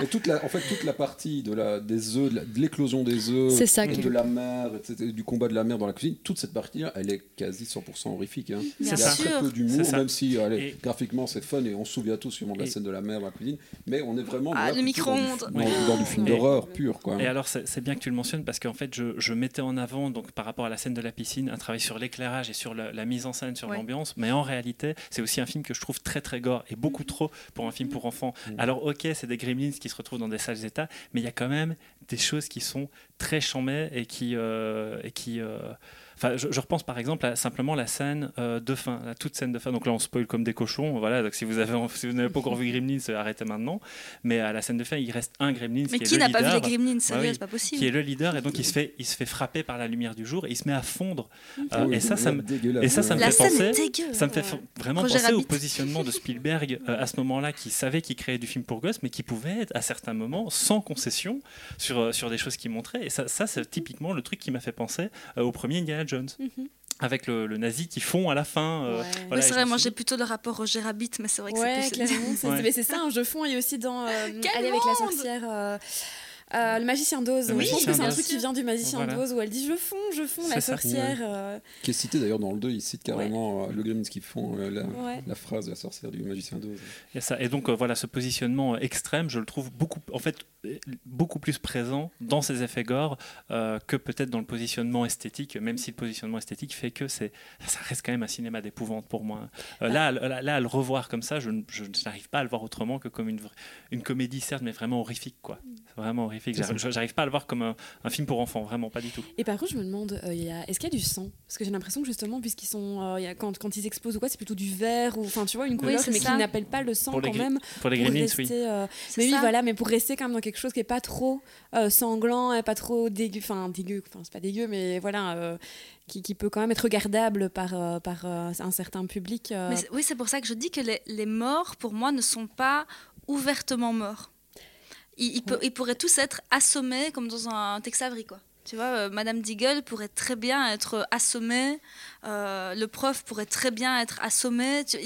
Mais toute la, en fait, toute la partie de la, des œufs, de l'éclosion des œufs, ça de la mer, etc., du combat de la mer dans la cuisine, toute cette partie-là, elle est quasi 100% horrifique. Hein. Il y a très peu d'humour, ça. même si allez, Et- graphiquement c'est fun et on se souvient tous sûrement de la Et- scène de la mer dans la cuisine, mais on est vraiment Ah, là le plutôt dans du- micro-ondes. dans, Oui. dans du film Et- d'horreur pur. Quoi. Et alors, c'est c'est bien que tu le mentionnes parce qu'en fait, je, je mettais en avant, donc, par rapport à la scène de la piscine, un travail sur l'éclairage et sur la, la mise en scène, sur Ouais. l'ambiance. Mais en réalité, c'est aussi un film que je trouve très, très gore et beaucoup trop pour un film pour enfants. Mhm. Alors, ok, c'est des gremlins qui se retrouvent dans des sales états, mais il y a quand même des choses qui sont très chambées et qui. euh, et qui euh, Enfin, je, je repense par exemple à simplement la scène euh, de fin, la toute scène de fin. Donc là, on spoil comme des cochons. Voilà, donc si vous avez, si vous n'avez pas encore vu Gremlins, euh, arrêtez maintenant. Mais à la scène de fin, il reste un Gremlins Mais qui, qui est le n'a pas vu leader les Gremlins? Sérieux, oui. c'est pas possible. qui est le leader et donc il se fait il se fait frapper par la lumière du jour et il se met à fondre Ah Euh, oui, et ça ça me et ça, ça me La fait scène penser- est dégueu. ça me fait Ouais. vraiment Roger penser au positionnement de Spielberg euh, à ce moment-là qui savait qu'il créait du film pour gosses mais qui pouvait être à certains moments sans concession sur, sur des choses qu'il montrait et ça, ça c'est typiquement le truc qui m'a fait penser euh, au premier Indiana Jones Mhm. avec le, le nazi qui fond à la fin euh, Ouais. voilà, oui, et c'est vrai, moi j'ai plutôt le rapport Roger Rabbit, mais c'est vrai que Ouais, c'est plus. Ouais. mais c'est ça, un jeu fond. Il y a aussi dans euh, avec la sorcière. euh, euh, le magicien d'Oz. Le je pense que c'est un truc qui vient du magicien Voilà. d'Oz où elle dit je fonds, je fonds, la sorcière. euh, Qui est cité d'ailleurs dans le 2, il cite carrément euh, le Gremlins qui euh, la, Ouais. la phrase de la sorcière du magicien d'Oz. Ça. Et donc euh, voilà, ce positionnement extrême, je le trouve beaucoup, en fait, beaucoup plus présent dans ces effets gore euh, que peut-être dans le positionnement esthétique, même si le positionnement esthétique fait que c'est, ça reste quand même un cinéma d'épouvante pour moi. Euh, là, à le- là, là, à le revoir comme ça, je, n'arrive pas à le voir autrement que comme une, une comédie, certes, mais vraiment horrifique, quoi. C'est vraiment horrifique. J'arrive j'arrive pas à le voir comme un, un film pour enfants, vraiment pas du tout. Et par contre, je me demande, euh, il y a- est-ce qu'il y a du sang? Parce que j'ai l'impression que justement, puisqu'ils sont, euh, il y a- quand, quand ils explosent ou quoi, c'est plutôt du vert ou, enfin, tu vois, une couleur, c'est mais ça. qui n'appelle pas le sang Pour quand même. Pour les pour Gremlins, rester, oui. euh, mais oui, voilà, mais pour rester quand même dans quelque chose qui est pas trop euh, sanglant et pas trop dégueu, enfin dégueu, enfin c'est pas dégueu, mais voilà, euh, qui, qui peut quand même être regardable par, euh, par un certain public. Mais oui, c'est pour ça que je dis que les, les morts, pour moi, ne sont pas ouvertement morts. Ils, ils peut- ils pourraient tous être assommés comme dans un Tex Avery, quoi. Tu vois, euh, Madame Deagle pourrait très bien être assommée, euh, le prof pourrait très bien être assommé. Tu-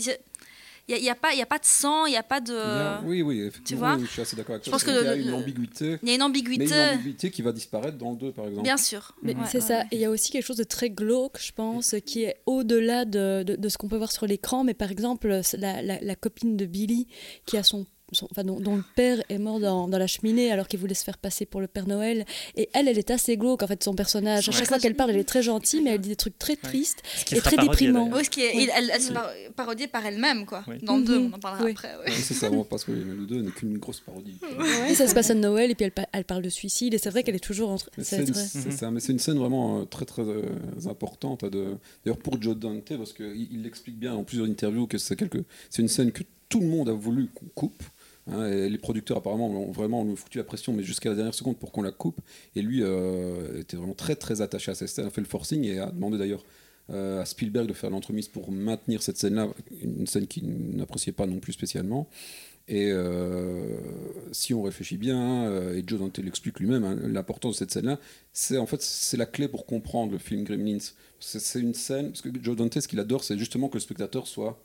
Il n'y a, a pas il y a pas de sang, il n'y a pas de... Oui, oui, effectivement, vois oui, je suis assez d'accord avec Je toi. pense que Il y a le- une ambiguïté, Il y a une mais ambiguïté, une ambiguïté qui va disparaître dans le 2, par exemple. bien sûr. Mais Ouais, c'est ouais, ça. Et il y a aussi quelque chose de très glauque, je pense, qui est au-delà de, de- de ce qu'on peut voir sur l'écran. Mais par exemple, c'est la, la- la copine de Billy, qui a son, son- enfin, dont, dont le père est mort dans, dans la cheminée alors qu'il voulait se faire passer pour le Père Noël. Et elle, elle est assez glauque, en fait, son personnage. À Ouais. chaque fois qu'elle parle, elle est très gentille, mais elle dit des trucs très tristes. Et très parodié, déprimant. d'ailleurs. Oui, ce qui est- Oui. elle, elle se Oui. par- elle-même, quoi. Oui. Dans le 2, Mhm. on en parlera Oui. après. c'est ça, parce que le 2 n'est qu'une grosse parodie. Et ça se passe à Noël, et puis elle, pa- elle parle de suicide. Et c'est vrai qu'elle est toujours entre. Mais c'est très- Mhm. ça, mais c'est une scène vraiment euh, très très euh, importante. de- D'ailleurs pour Joe Dante, parce qu'il il l'explique bien en plusieurs interviews que c'est quelque... c'est une scène que tout le monde a voulu qu'on coupe. Hein, les producteurs apparemment ont vraiment foutu la pression, mais jusqu'à la dernière seconde pour qu'on la coupe. Et lui euh, était vraiment très très attaché à cette scène, a fait le forcing et a demandé d'ailleurs euh, à Spielberg de faire l'entremise pour maintenir cette scène-là, une scène qu'il n'appréciait pas non plus spécialement. Et euh, si on réfléchit bien, et Joe Dante l'explique lui-même, hein, l'importance de cette scène-là, c'est en fait c'est la clé pour comprendre le film Gremlins. C'est une scène parce que Joe Dante, ce qu'il adore, c'est justement que le spectateur soit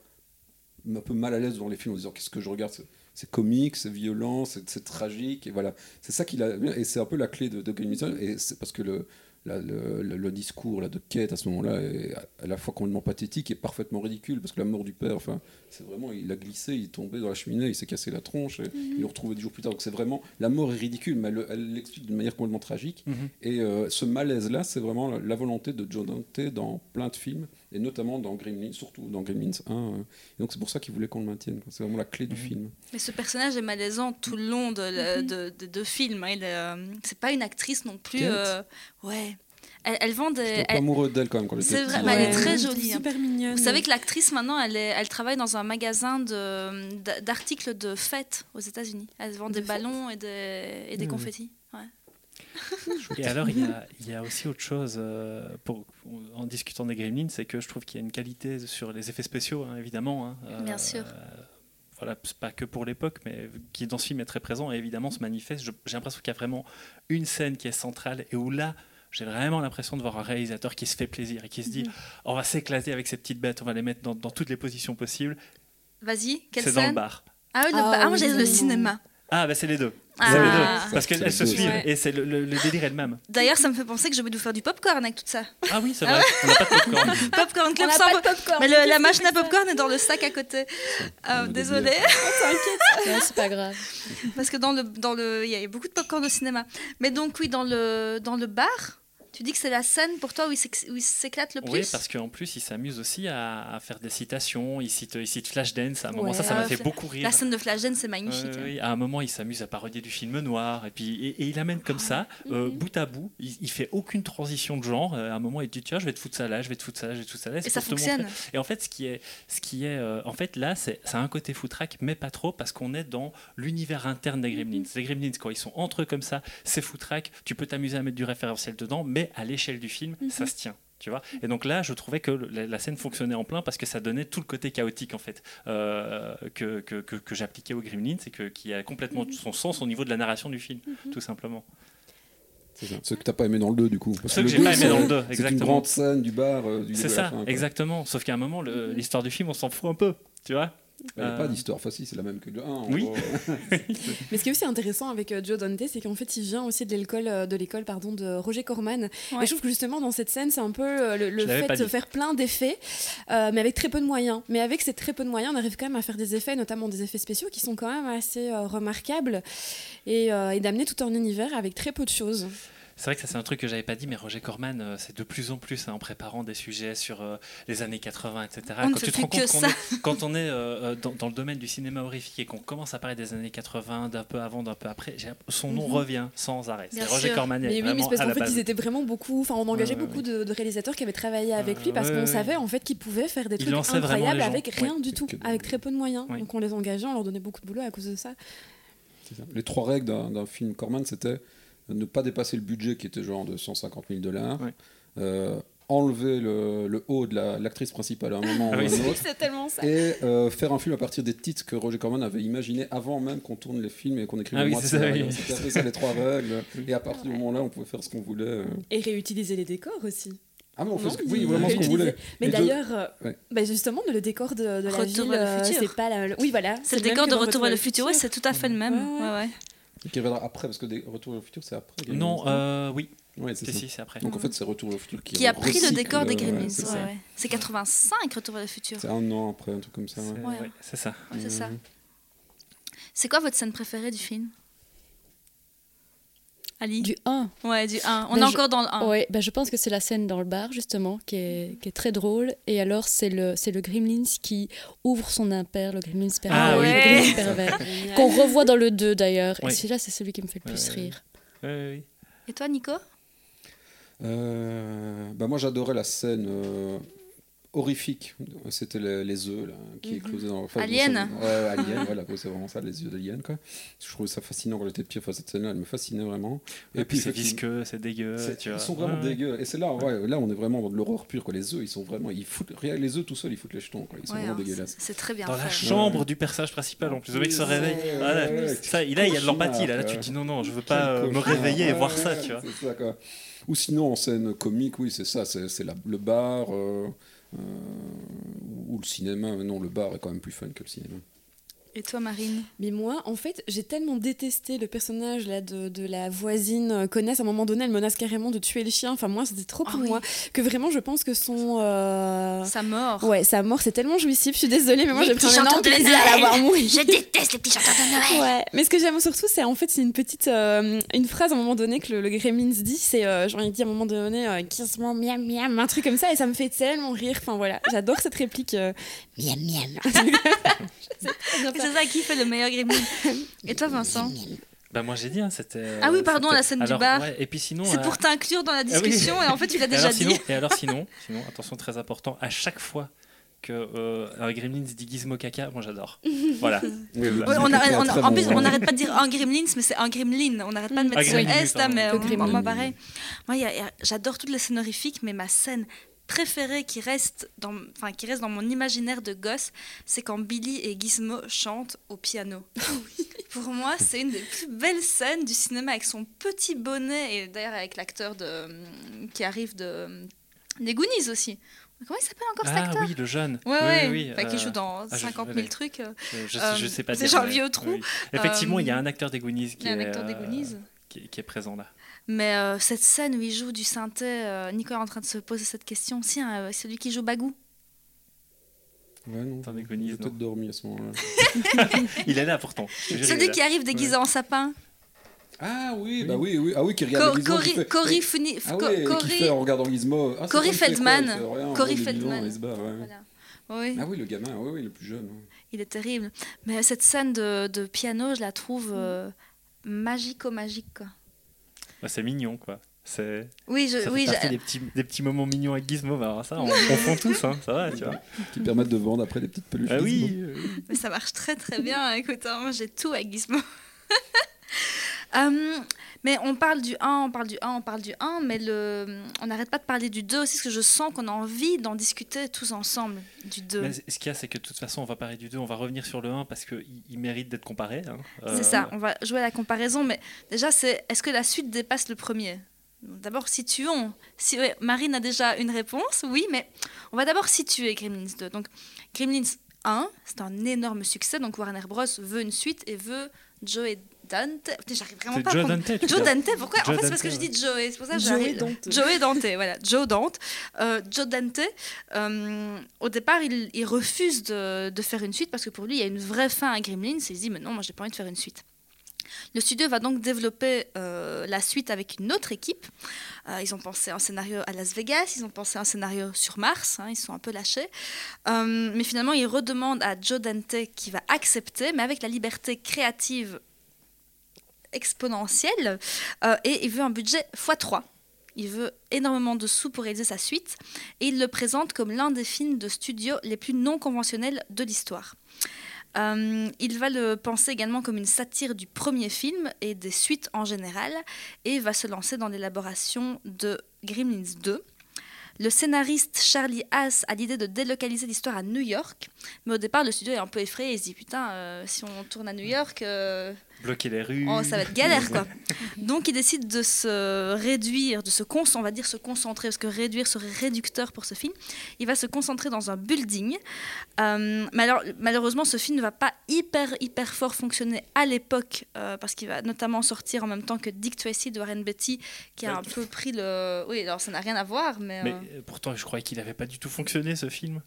un peu mal à l'aise devant les films en disant qu'est-ce que je regarde, c'est- comique, c'est violent, c'est c'est tragique, et voilà. C'est ça qu'il a, et c'est un peu la clé de, de Gremlins, et c'est parce que le, la- le, le- le discours là, de Kate à ce moment-là est à- la fois complètement pathétique et parfaitement ridicule, parce que la mort du père, enfin, c'est vraiment, il a glissé, il est tombé dans la cheminée, il s'est cassé la tronche, et il l'a retrouvé dix jours plus tard. Donc c'est vraiment, la mort est ridicule, mais elle elle l'explique d'une manière complètement tragique. Mhm. Et euh, ce malaise-là, c'est vraiment la, la volonté de Joe Dante dans plein de films, et notamment dans Gremlins, surtout dans Gremlins 1. euh. Et donc c'est pour ça qu'il voulait qu'on le maintienne. C'est vraiment la clé du Mhm. film. Mais ce personnage est malaisant tout le long de, le- Mhm. de, de- de film. hein. Est, euh, c'est pas une actrice non plus. Euh, ouais. Elle, elle vend des. Elle- amoureux d'elle quand même quand C'est vrai, bah, elle est Ouais. très jolie, hein. Super mignonne. Vous savez que l'actrice maintenant, elle, est, elle travaille dans un magasin d'articles de fêtes aux États-Unis. Elle vend des De ballons et des, et des Mmh. confettis. Et alors, il y a, il y a aussi autre chose, euh, pour, en discutant des Gremlins, c'est que je trouve qu'il y a une qualité sur les effets spéciaux, hein, évidemment. hein. Euh, Bien sûr. voilà, c'est pas que pour l'époque, mais qui dans ce film est très présent et évidemment se manifeste. J'ai l'impression qu'il y a vraiment une scène qui est centrale et où là, j'ai vraiment l'impression de voir un réalisateur qui se fait plaisir et qui se dit Mhm. on va s'éclater avec ces petites bêtes, on va les mettre dans, dans toutes les positions possibles. Vas-y, quelle C'est dans le scène? bar. Ah oui, le Ah bar. Ah, moi oui, j'ai le vraiment. cinéma. Ah, bah c'est les deux. Ah. Les Ah. deux. Parce C'est qu'elles les se suivent ouais. et c'est le, le- le délire est le même. D'ailleurs, ça me fait penser que j'ai oublié de vous faire du popcorn avec tout ça. Ah oui, c'est Ah vrai. On n'a pas de popcorn. Popcorn On Club n'a sans pas de popcorn. Mais le- la machine à popcorn est dans le sac à côté. Ah, On est désolée. Ouais, c'est pas grave. Parce que dans le, dans le, il y a beaucoup de popcorn au cinéma. Mais donc oui, dans le, dans le bar, tu dis que c'est la scène pour toi où il s'éclate le plus. Oui, parce qu'en plus, il s'amuse aussi à, à faire des citations. Il cite, il cite Flashdance. À un moment, Ouais. ça, ça m'a Ah, fait beaucoup rire. La scène de Flashdance, c'est magnifique. hein. oui, à un moment, il s'amuse à parodier du film noir. Et, puis, et, et il amène comme ça, euh, bout à bout. Il, il fait aucune transition de genre. Euh, À un moment, il dit Tiens, je vais te foutre ça là, je vais te foutre ça là, je vais te foutre ça là. Et ça fonctionne. Et en fait, ce qui est, ce qui est euh, en fait, là, c'est ça a un côté foutraque, mais pas trop, parce qu'on est dans l'univers interne des Gremlins. Les Gremlins, quand ils sont entre eux comme ça, c'est foutraque. Tu peux t'amuser à mettre du référentiel dedans, mais à l'échelle du film, ça se tient. Tu vois et donc là, je trouvais que la, la scène fonctionnait en plein parce que ça donnait tout le côté chaotique en fait euh, que, que, que- que j'appliquais aux Gremlins et que, qui a complètement son sens au niveau de la narration du film, tout simplement. C'est ça. Ceux que t'as pas aimé dans le 2 du coup. Parce Ceux que le j'ai pas aimé c'est- dans le 2, C'est une exactement. grande scène du bar euh, du C'est ça, fin, exactement. Sauf qu'à un moment, le- l'histoire du film, on s'en fout un peu, tu vois Il n'y a Euh, pas d'histoire facile, c'est la même que le 1. Oui. Mais ce qui est aussi intéressant avec euh, Joe Dante, c'est qu'en fait, il vient aussi de l'école, euh, de l'école pardon, de Roger Corman. Et je trouve que justement, dans cette scène, c'est un peu le, fait pas de dit. faire plein d'effets, euh, mais avec très peu de moyens. Mais avec ces très peu de moyens, on arrive quand même à faire des effets, notamment des effets spéciaux, qui sont quand même assez euh, remarquables, et, euh, et d'amener tout un univers avec très peu de choses. C'est vrai que ça c'est un truc que j'avais pas dit, mais Roger Corman, euh, c'est de plus en plus hein, en préparant des sujets sur euh, les années 80, etc. On ne quand fait tu te rends plus compte que qu'on ça. est, quand on est euh, dans, dans le domaine du cinéma horrifique et qu'on commence à parler des années 80, d'un peu avant, d'un peu après, j'ai- son nom Mhm. revient sans arrêt. C'est Bien Roger sûr. Corman. Mais oui, mais parce qu'en fait, base. ils étaient vraiment beaucoup. Enfin, on engageait Ouais, ouais, beaucoup de, de réalisateurs qui avaient travaillé avec Euh, lui parce ouais, qu'on ouais. savait en fait qu'ils pouvaient faire des trucs incroyables avec rien Ouais. du tout, avec très peu de moyens. Donc on les engageait, on leur donnait beaucoup de boulot à cause de ça. Les trois règles d'un d'un film Corman, c'était ne pas dépasser le budget qui était genre de 150 000 dollars, Ouais. euh, enlever le, le haut de la- l'actrice principale à un moment Ah ou à c'est- un autre, C'est tellement ça. et euh, faire un film à partir des titres que Roger Corman avait imaginé avant même qu'on tourne les films et qu'on écrive Ah oui, mois de c'est ça, oui. C'était ça les trois règles. Et à partir du moment-là, on pouvait faire ce qu'on voulait. euh. Et réutiliser les décors aussi. Ah, mais on fait Non, ce oui, vraiment ce qu'on voulait. Mais d'ailleurs, euh, Ouais. bah justement, le décor de, de la Retour ville, vers le futur. c'est pas la. Oui, voilà. C'est le décor de Retour vers le futur, ouais, c'est tout à fait le même. Ouais, ouais. Qui reviendra après, parce que des Retour vers le futur, c'est après. Gremlins, Non, euh, oui, Ouais, c'est si, ça. si, c'est après. Donc en fait, c'est Retour vers le futur qui, Qui a pris le décor des euh, Gremlins. ouais, c'est ouais, ça. ouais. C'est 85, Retour vers le futur. C'est un an après, un truc comme ça. C'est ça. Ouais, c'est ça. Mhm. C'est quoi votre scène préférée du film? Ali Du 1. Ouais, du 1. On Mais est je- encore dans le 1. Ouais, bah, je pense que c'est la scène dans le bar, justement, qui est, qui est très drôle. Et alors, c'est le, c'est le Gremlins qui ouvre son impair, le Gremlins pervers. Ah le oui. Gremlins pervers. Qu'on revoit dans le 2 d'ailleurs. Oui. Et celui-là, c'est celui qui me fait le plus rire. Et toi, Nico? Euh, bah moi j'adorais la scène euh, horrifique. C'était les, les œufs là, qui Mhm. éclosaient dans enfin, Alien. Ouais, Alien, voilà, c'est vraiment ça, les yeux d'Alien. quoi. Je trouvais ça fascinant quand j'étais petit. Enfin, cette scène-là, elle me fascinait vraiment. Et puis c'est visqueux, c'est dégueu. ils sont vraiment Ouais, dégueux. Et c'est là, ouais, là, on est vraiment dans de l'horreur pure. Quoi. Les œufs, ils sont vraiment. Ils foutent, rien, les œufs tout seuls, ils foutent les jetons. Quoi. Ils sont Ouais, vraiment hein, dégueulasses. C'est très bien Dans la chambre du personnage principal en plus. Le mec se réveille. Voilà. ouais, ouais. Ça, il a, il y a de l'empathie là. Là, tu te dis non, non, je veux pas euh, me réveiller et voir ça, tu vois. Ou sinon, en scène comique, oui, c'est ça, c'est le bar. euh, ou le cinéma, non, le bar est quand même plus fun que le cinéma. Et toi, Marine Mais moi, en fait, j'ai tellement détesté le personnage là de, de la voisine euh, connaisse. À un moment donné, elle menace carrément de tuer le chien. Enfin, moi, c'était trop Ah pour oui. moi que vraiment, je pense que son. euh, Sa mort. Ouais, sa mort, c'est tellement jouissif. Je suis désolée, mais moi, j'ai pris un énorme plaisir à la Noël. voir mourir. Je déteste les petits chanteurs de Noël. Ouais, mais ce que j'aime surtout, c'est en fait, c'est une petite, euh, une phrase à un moment donné que le, le Gremlins dit, c'est euh, genre il dit à un moment donné, moi miam miam, un truc comme ça, et ça me fait tellement rire. Enfin voilà, j'adore cette réplique. miam miam. C'est ça qui fait le meilleur Gremlin. Et toi, Vincent Bah moi j'ai dit, hein, c'était. Ah oui, pardon, la scène du bar. ouais, et puis sinon. C'est euh, pour t'inclure dans la Ah oui. discussion et en fait tu l'as déjà alors, dit. et alors sinon, sinon, attention très important, à chaque fois que euh, un Gremlins dit Gizmo caca, moi j'adore. voilà. Oui, on arrête- on- en plus, on n'arrête pas de dire un gremlins, mais c'est un gremlin. On n'arrête pas de mettre ce S là, mais moi, pareil. Moi, j'adore toutes les scènes horrifiques, mais ma scène préférée qui reste dans, enfin, qui reste dans mon imaginaire de gosse, c'est quand Billy et Gizmo chantent au piano. Pour moi, c'est une des plus belles scènes du cinéma avec son petit bonnet et d'ailleurs avec l'acteur de qui arrive de des Goonies aussi. Comment il s'appelle encore cet Ah acteur oui, le jeune. Ouais, oui, ouais, oui, oui, enfin, qui euh, joue dans ah, je- 50 ouais, 000 ouais. trucs. euh, Je, je, Euh, je sais pas c'est genre vieux trou. oui. Effectivement, Euh, il y a un acteur des Goonies qui Il y a un est, acteur des euh, Goonies. qui, qui est présent là. Mais euh, cette scène où il joue du synthé, euh, Nico est en train de se poser cette question. Si, hein, euh, celui qui joue Bagou. Ouais, non. Des Goonies, J'ai peut-être dormi à ce moment-là. Il est là pourtant. Celui qui arrive déguisé en sapin. Ah oui, Oui. bah oui, oui. Ah oui, qui regarde Co- Gizmo, Cory fait- Cory et- Funi- Ah Co- qui Cory- fait en regardant Gizmo. Ah, c'est Cory quoi, Feldman. Cory Feldman. Oui, Ah oui, le gamin, oui, oui, le plus jeune. il est terrible. Mais cette scène de, de piano, je la trouve euh, magico-magique. quoi. Bah, c'est mignon quoi. C'est Oui, je, ça fait oui, partie je- des petits, des petits moments mignons avec Gizmo. Bah, ça, on, on fond tous, hein, ça va, tu vois. Qui permettent de vendre après des petites peluches. Ah oui, euh, mais ça marche très très bien. Écoute, hein, moi j'ai tout avec Gizmo. Hum, mais on parle du 1, on parle du 1, on parle du 1, mais le, on n'arrête pas de parler du 2 aussi, parce que je sens qu'on a envie d'en discuter tous ensemble, du 2. Mais ce qu'il y a, c'est que de toute façon, on va parler du 2, on va revenir sur le 1 parce qu'il il mérite d'être comparé. hein. Euh, C'est ça, on va jouer à la comparaison, mais déjà, c'est est-ce que la suite dépasse le premier? D'abord, situons. Si, ouais, Marine a déjà une réponse, oui, mais on va d'abord situer Gremlins 2. Donc, Gremlins 1, c'est un énorme succès, donc Warner Bros. veut une suite et veut Joe et Dante. J'arrive vraiment pas à Joe Dante. Joe. Dante, pourquoi En Joe fait, c'est parce Dante, que je dis Joe, c'est pour ça que Joe j'arrive. Dante. Joe Dante, voilà, Joe Dante. Euh, Joe Dante, euh, au départ, il, il refuse de, de faire une suite parce que pour lui, il y a une vraie fin à Gremlins. Il se dit, mais non, moi, j'ai pas envie de faire une suite. Le studio va donc développer euh, la suite avec une autre équipe. Euh, ils ont pensé un scénario à Las Vegas, ils ont pensé un scénario sur Mars, hein, ils sont un peu lâchés. Euh, mais finalement, ils redemandent à Joe Dante qui va accepter, mais avec la liberté créative exponentielle. Euh, et il veut un budget x3. Il veut énormément de sous pour réaliser sa suite. Et il le présente comme l'un des films de studio les plus non conventionnels de l'histoire. Euh, il va le penser également comme une satire du premier film et des suites en général, et va se lancer dans l'élaboration de Gremlins 2. Le scénariste Charlie Haas a l'idée de délocaliser l'histoire à New York, mais au départ le studio est un peu effrayé, il se dit putain, euh, si on tourne à New York, Bloquer les rues. Oh, ça va être galère quoi. Donc il décide de se réduire, de se concentrer, on va dire se concentrer, parce que réduire serait réducteur pour ce film. Il va se concentrer dans un building. Euh, malheureusement, ce film ne va pas hyper hyper fort fonctionner à l'époque, euh, parce qu'il va notamment sortir en même temps que Dick Tracy de Warren Beatty, qui a Ouais. un peu pris le. Oui, alors ça n'a rien à voir, mais, Mais euh, pourtant, je croyais qu'il avait pas du tout fonctionné ce film.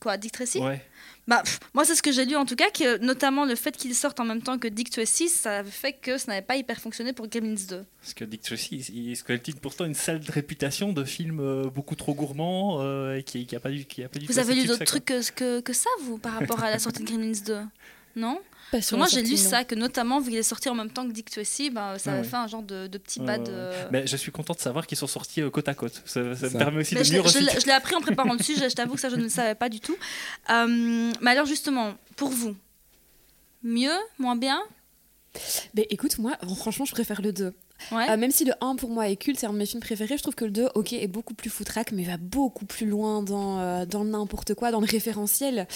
Quoi, Dick Tracy? Ouais. Bah, pff, moi, c'est ce que j'ai lu en tout cas, que notamment le fait qu'il sorte en même temps que Dick Tracy, ça fait que ça n'avait pas hyper fonctionné pour Gremlins 2. Parce que Dick Tracy, il, il pourtant une sale réputation de film euh, beaucoup trop gourmand euh, et qui, qui a pas du, qui a pas du tout Vous avez lu d'autres trucs que, que, que ça, vous, par rapport à la sortie de Gremlins 2 Non? Parce que sur Moi, j'ai lu ça, que notamment, vu qu'il est sorti en même temps que Dick Tracy, ben, ça Ah ouais. fait un genre de, de petit bad. euh, Mais je suis content de savoir qu'ils sont sortis euh, côte à côte. Ça, ça me permet aussi Mais de je mieux je l'ai appris en préparant le sujet, je t'avoue que ça, je ne le savais pas du tout. Euh, mais alors, justement, pour vous, mieux, moins bien? Mais écoute, moi, franchement, je préfère le 2. Euh, même si le 1 pour moi est culte, c'est un de mes films préférés, je trouve que le 2, ok, est beaucoup plus foutraque, mais va beaucoup plus loin dans, euh, dans n'importe quoi, dans le référentiel.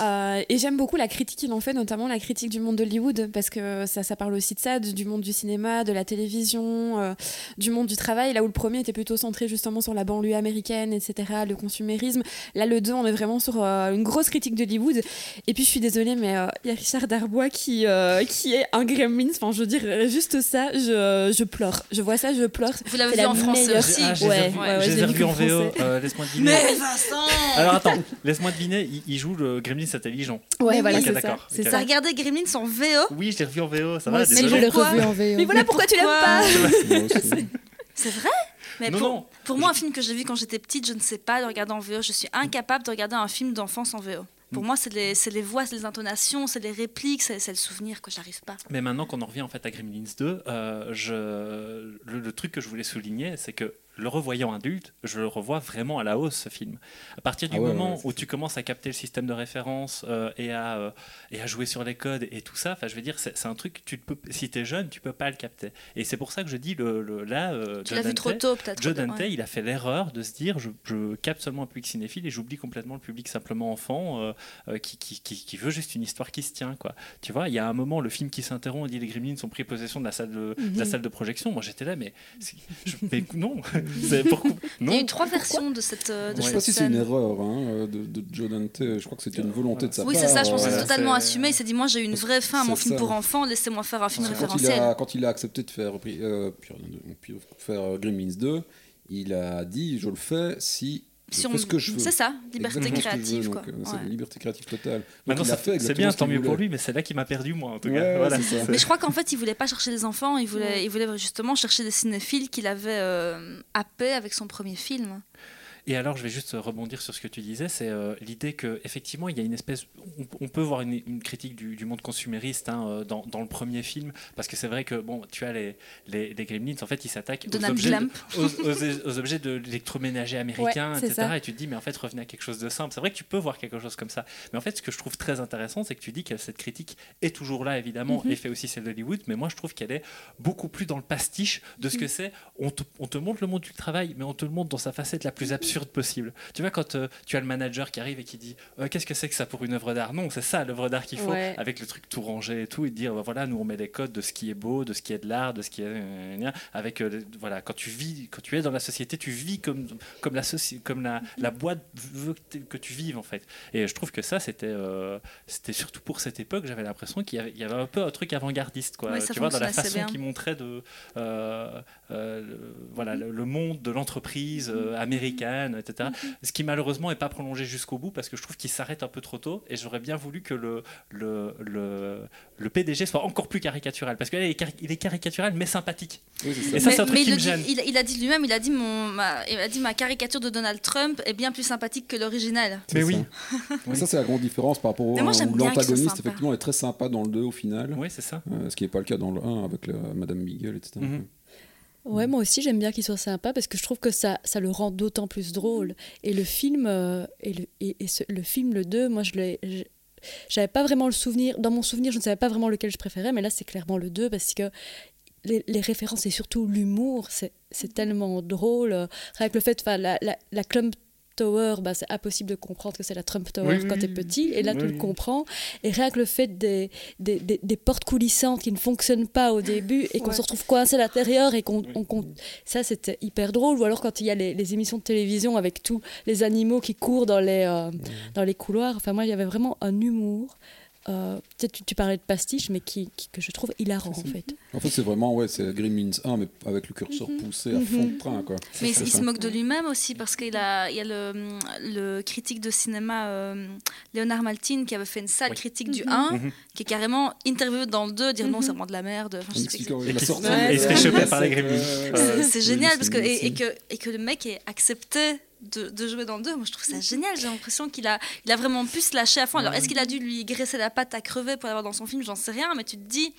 Euh, et j'aime beaucoup la critique qu'il en fait, notamment la critique du monde d'Hollywood, parce que ça, parle aussi de ça, du, monde du cinéma, de la télévision, euh, du monde du travail, là où le premier était plutôt centré justement sur la banlieue américaine, etc., le consumérisme. Là, le 2, on est vraiment sur une grosse critique d'Hollywood. Et puis, je suis désolée, mais il y a Richard Darbois qui, qui est un gremlin. Enfin, je veux dire, juste ça, je pleure. Je vois ça, je pleure. Vous l'avez c'est vu la en français meilleure- aussi Ah, je Ouais, je je l'ai vu en VO. euh, Laisse-moi deviner. Mais Vincent Alors attends, laisse-moi deviner, il, il joue le Gremlins intelligent. Ouais, Mais voilà, c'est ça. T'as ça. regardé Gremlins en VO Oui, je l'ai revu en VO, ça va, désolé. je l'ai revu en VO. Mais voilà pourquoi tu l'aimes pas. C'est vrai mais Non, pour, non, pour moi, un film que j'ai vu quand j'étais petite, je ne sais pas le regarder en VO. Je suis incapable de regarder un film d'enfance en VO. Pour moi, c'est les, voix, c'est les intonations, c'est les répliques, c'est, le souvenir que j'arrive pas. Mais maintenant qu'on en revient en fait à Gremlins 2, euh, le truc que je voulais souligner, c'est que le revoyant adulte, je le revois vraiment à la hausse ce film. À partir du Ah ouais, moment ouais, où ça. tu commences à capter le système de référence euh, et, à, euh, et à jouer sur les codes et tout ça, enfin je veux dire, c'est un truc, tu peux, si tu es jeune, tu peux pas le capter. Et c'est pour ça que je dis, le, le- là, euh, Tu Joe vu Dante- trop tôt, peut-être. Joe ouais. Dante, il a fait l'erreur de se dire je, je capte seulement un public cinéphile et j'oublie complètement le public simplement enfant euh, euh, qui, qui, qui, qui veut juste une histoire qui se tient. Quoi. Tu vois, il y a un moment, le film qui s'interrompt, on dit les Gremlins ont pris possession de la salle de, de la salle de projection. Moi j'étais là, mais, c'est- je, mais non, Il y a eu trois versions de cette, euh, de Je sais cette pas si c'est une erreur hein, euh, de, de Joe Dante. Je crois que c'était une volonté de sa Oui, part. c'est ça, je pense que c'est totalement c'est- assumé. Il s'est dit, moi j'ai eu une vraie fin à mon film ça. pour enfants, laissez-moi faire un film que quand, il référentiel. a, quand il a accepté de faire, euh, faire euh, Gremlins 2, il a dit je le fais si Si on- fais ce que je veux. C'est ça, liberté Exactement je veux, créative. donc, quoi. euh, C'est Ouais. une liberté créative totale. C'est- bien, tant mieux pour lui, mais c'est là qui m'a perdu moi en tout Ouais, cas. ouais, Voilà. Mais je crois qu'en fait, il voulait pas chercher des enfants, il voulait, il voulait justement chercher des cinéphiles qu'il avait euh, happés avec son premier film. Et alors, je vais juste rebondir sur ce que tu disais, c'est euh, l'idée que effectivement, il y a une espèce, on, on peut voir une, une critique du, du monde consumériste hein, euh, dans, dans le premier film, parce que c'est vrai que bon, tu as les, les, les Gremlins, en fait, ils s'attaquent aux aux, aux- aux objets de l'électroménager américain, Ouais, etc. ça. Et tu te dis, mais en fait, revenez à quelque chose de simple. C'est vrai que tu peux voir quelque chose comme ça, mais en fait, ce que je trouve très intéressant, c'est que tu dis que cette critique est toujours là, évidemment, Mhm. et fait aussi celle d'Hollywood, mais moi, je trouve qu'elle est beaucoup plus dans le pastiche de ce que c'est. On te, on te montre le monde du travail, mais on te le montre dans sa facette la plus absurde possible. Tu vois, quand euh, tu as le manager qui arrive et qui dit Euh, Qu'est-ce que c'est que ça pour une œuvre d'art? Non, c'est ça l'œuvre d'art qu'il faut, Ouais. avec le truc tout rangé et tout, et dire bah, voilà, nous on met les codes de ce qui est beau, de ce qui est de l'art, de ce qui est. Avec, euh, les- voilà, quand tu vis, quand tu es dans la société, tu vis comme, comme, la, comme la, la boîte veut que, tu vives en fait. Et je trouve que ça, c'était c'était surtout pour cette époque, j'avais l'impression qu'il y avait, il y avait un peu un truc avant-gardiste, quoi. Ouais, tu vois, dans la façon qu'il montrait de. le- voilà, le, le monde de l'entreprise euh, etc. Ce qui malheureusement n'est pas prolongé jusqu'au bout parce que je trouve qu'il s'arrête un peu trop tôt et j'aurais bien voulu que le, le, le, le PDG soit encore plus caricatural parce qu'il est, cari- il est caricatural mais sympathique. Oui, c'est Et ça. ça, c'est un truc il, qui le me dit- gêne. il, il a dit lui-même, il a dit, mon, ma, il a dit ma caricature de Donald Trump est bien plus sympathique que l'original. Mais ça. oui. Ça, c'est la grande différence par rapport au Mais moi, 1, j'aime où bien qu'il soit l'antagoniste, effectivement, est très sympa dans le 2 au final. Oui, c'est ça. Euh, ce qui n'est pas le cas dans le 1 avec la, Madame Beagle, etc. Mhm. Ouais, moi aussi j'aime bien qu'il soit sympa parce que je trouve que ça, ça le rend d'autant plus drôle. Et le film, euh, et le, et, et ce- le film, le 2, moi je l'ai. J'avais pas vraiment le souvenir. Dans mon souvenir, je ne savais pas vraiment lequel je préférais, mais là c'est clairement le 2 parce que les, les références et surtout l'humour, c'est tellement drôle. Que le fait, enfin, la, la, la Clump Tower, bah, c'est impossible de comprendre que c'est la Trump Tower Oui, oui, quand t'es oui. petit, et là Oui, tu le comprends. Et rien que le fait des, des, des, des portes coulissantes qui ne fonctionnent pas au début et qu'on Ouais. se retrouve coincé à l'intérieur et qu'on on- ça c'était hyper drôle ou alors quand il y a les, les émissions de télévision avec tous les animaux qui courent dans les euh, dans les couloirs enfin moi il y avait vraiment un humour euh, peut-être tu, tu parlais de pastiche mais qui, qui- que je trouve hilarant en fait En fait, c'est vraiment ouais, c'est Gremlins 1, mais avec le curseur poussé à fond de train. Quoi. Mais il, se moque de lui-même aussi parce qu'il a, il y a le, le critique de cinéma euh, Léonard Maltin qui avait fait une sale Oui. critique du 1, Mhm. qui est carrément interviewé dans le 2, dire non, Mhm. c'est vraiment de la merde. Enfin, Et se fait c'est- choper par les ouais, C'est- génial parce que, et, que, et que le mec ait accepté de, de jouer dans le 2. Moi, je trouve ça génial. J'ai l'impression qu'il a, il a vraiment pu se lâcher à fond. Alors, est-ce qu'il a dû lui graisser la patte à crever pour l'avoir dans son film? J'en sais rien, mais tu te dis,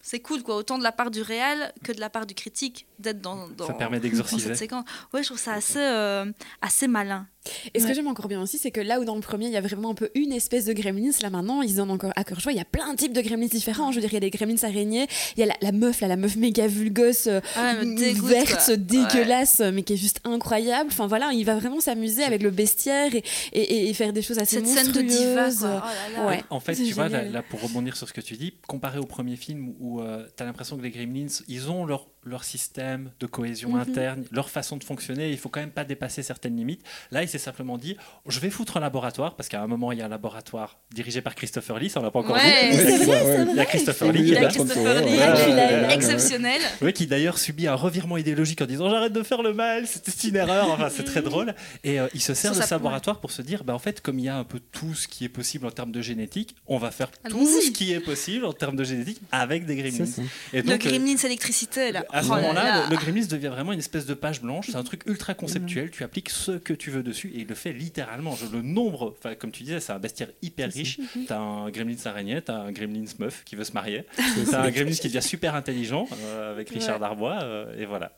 c'est cool, quoi. Autant de la part du réal que de la part du critique d'être dans, dans, Ça permet d'exorciser. cette séquence. Ouais, je trouve ça assez, euh, assez malin. Et ce Ouais. que j'aime encore bien aussi, c'est que là où dans le premier, il y a vraiment un peu une espèce de gremlins, là maintenant, ils se donnent encore à cœur joie. Il y a plein de types de gremlins différents. Je veux dire, il y a des gremlins araignées, il y a la, la meuf, là, la meuf méga vulgose, euh, Ah verte, quoi. dégueulasse, mais qui est juste incroyable. Enfin voilà, il va vraiment s'amuser avec le bestiaire et, et, et faire des choses assez Cette scène de diva, monstrueuses. quoi. Oh là là. Ouais. En fait, tu vois, là, pour rebondir sur ce que tu dis, comparé au premier film où tu as l'impression que les Gremlins, ils ont leur, leur système de cohésion Mhm. interne, leur façon de fonctionner, il faut quand même pas dépasser certaines limites. Là, il s'est simplement dit, je vais foutre un laboratoire, parce qu'à un moment, il y a un laboratoire dirigé par Christopher Lee, ça on l'a pas encore Ouais, ouais. Il y a Christopher Lee qui est là. Christopher Lee, exceptionnel. Oui, qui d'ailleurs subit un revirement idéologique en disant j'arrête de faire le mal, c'était une erreur, enfin c'est très drôle. Et euh, il se sert Sur de ce laboratoire pour se dire, bah, en fait, comme il y a un peu tout ce qui est possible en termes de génétique, on va faire tout ce qui est possible en termes de génétique avec des gremlins. Et Le donc, euh, Gremlins électricité, là. À ce Oh là moment-là, là. le, le Gremlins devient vraiment une espèce de page blanche. C'est un truc ultra conceptuel. Tu appliques ce que tu veux dessus et il le fait littéralement. Je, le nombre, enfin, comme tu disais, c'est un bestiaire hyper riche. T'as un Gremlins araignée, t'as un Gremlins meuf qui veut se marier, t'as un Gremlins qui devient super intelligent euh, avec Richard Ouais. Darbois, euh, et voilà.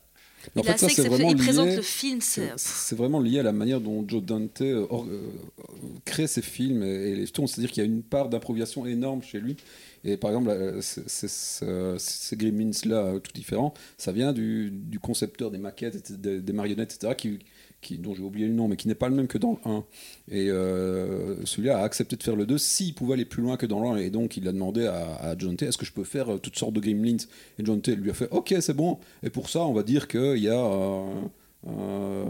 Mais en fait, ça, c'est vraiment Il présente lié- le film, c'est. Vraiment lié à la manière dont Joe Dante euh, or- euh, crée ses films et, et. C'est-à-dire qu'il y a une part d'improvisation énorme chez lui. Et par exemple, euh, ces Gremlins-là, euh, tout différents, ça vient du, concepteur des maquettes, des, marionnettes, etc., dont j'ai oublié le nom, mais qui n'est pas le même que dans le 1. Et euh, celui-là a accepté de faire le 2 s'il pouvait aller plus loin que dans le 1. Et donc, il a demandé à, John T est-ce que je peux faire euh, toutes sortes de Gremlins Et John T lui a fait ok, c'est bon. Et pour ça, on va dire qu'il y a euh, euh,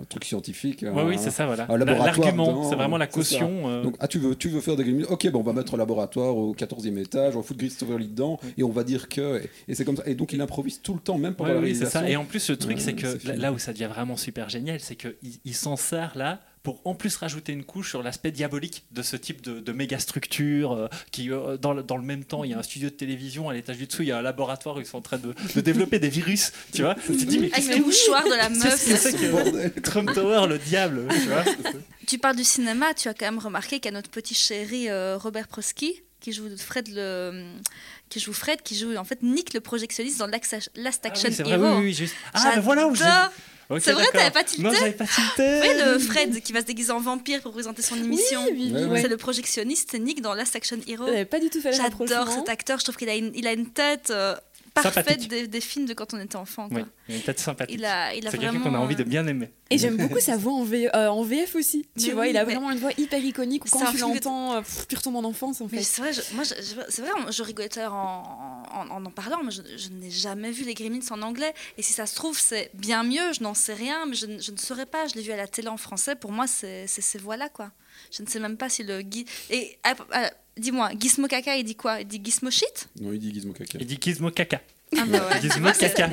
un truc scientifique. Oui, un- oui, c'est ça, voilà. L'argument, c'est vraiment la caution. euh, Donc, ah, tu veux, tu veux faire des Gremlins Ok, bon, on va mettre un laboratoire au 14e étage, on va foutre Christopher Lee dedans, et on va dire que. Et, et c'est comme ça. Et donc, il improvise tout le temps, même pendant Ouais, la oui, c'est réalisation. ça. Et en plus, le truc, c'est que c'est là, où ça devient vraiment super génial, c'est qu'il il s'en sert là pour en plus rajouter une couche sur l'aspect diabolique de ce type de, de méga structure euh, qui euh, dans, le, dans le même temps il y a un studio de télévision à l'étage du dessous il y a un laboratoire où ils sont en train de, de développer des virus tu vois tu te dis mais Avec le mouchoir de la meuf. c'est ça que Bordel. Trump Tower le diable tu vois Tu parles du cinéma, tu as quand même remarqué qu'il y a notre petit chéri euh, Robert Prosky qui joue Fred le qui joue Fred qui joue en fait Nick le projectionniste dans Last Action, Ah Action oui, c'est vrai, Hero. oui, oui, juste. Ah, ben voilà où C'est vrai, t'avais pas tilté Non, j'avais pas tilté. Oui, le Fred qui va se déguiser en vampire pour présenter son émission. oui, oui. ouais. C'est le projectionniste, Nick dans Last Action Hero. J'avais pas du tout fait le J'adore cet acteur, je trouve qu'il a une, il a une tête euh, parfaite des, des films de quand on était enfant. quoi. Oui, il a une tête sympathique. Il a, il a C'est vraiment. quelqu'un qu'on a envie de euh, bien aimer. Et j'aime beaucoup sa voix en, V- euh, en VF aussi. Tu Mais vois, oui, il a vraiment une voix hyper iconique où quand tu que- l'entends, euh, pff, tu retombes en enfance en Mais fait. c'est vrai, je- moi, c'est vrai, je rigolais tout à l'heure en, en, en en parlant, mais je, je n'ai jamais vu les Gremlins en anglais. Et si ça se trouve, c'est bien mieux, je n'en sais rien, mais je, ne- je ne saurais pas. Je l'ai vu à la télé en français, pour moi, c'est c'est ces voix-là, quoi. Je ne sais même pas si le. Gui- Et ah, dis-moi, Gizmo Kaka, il dit quoi? Il dit Gizmo shit? Non, il dit Gizmo Caca. Il dit Gizmo caca. ah, bah ouais. Gizmo caca.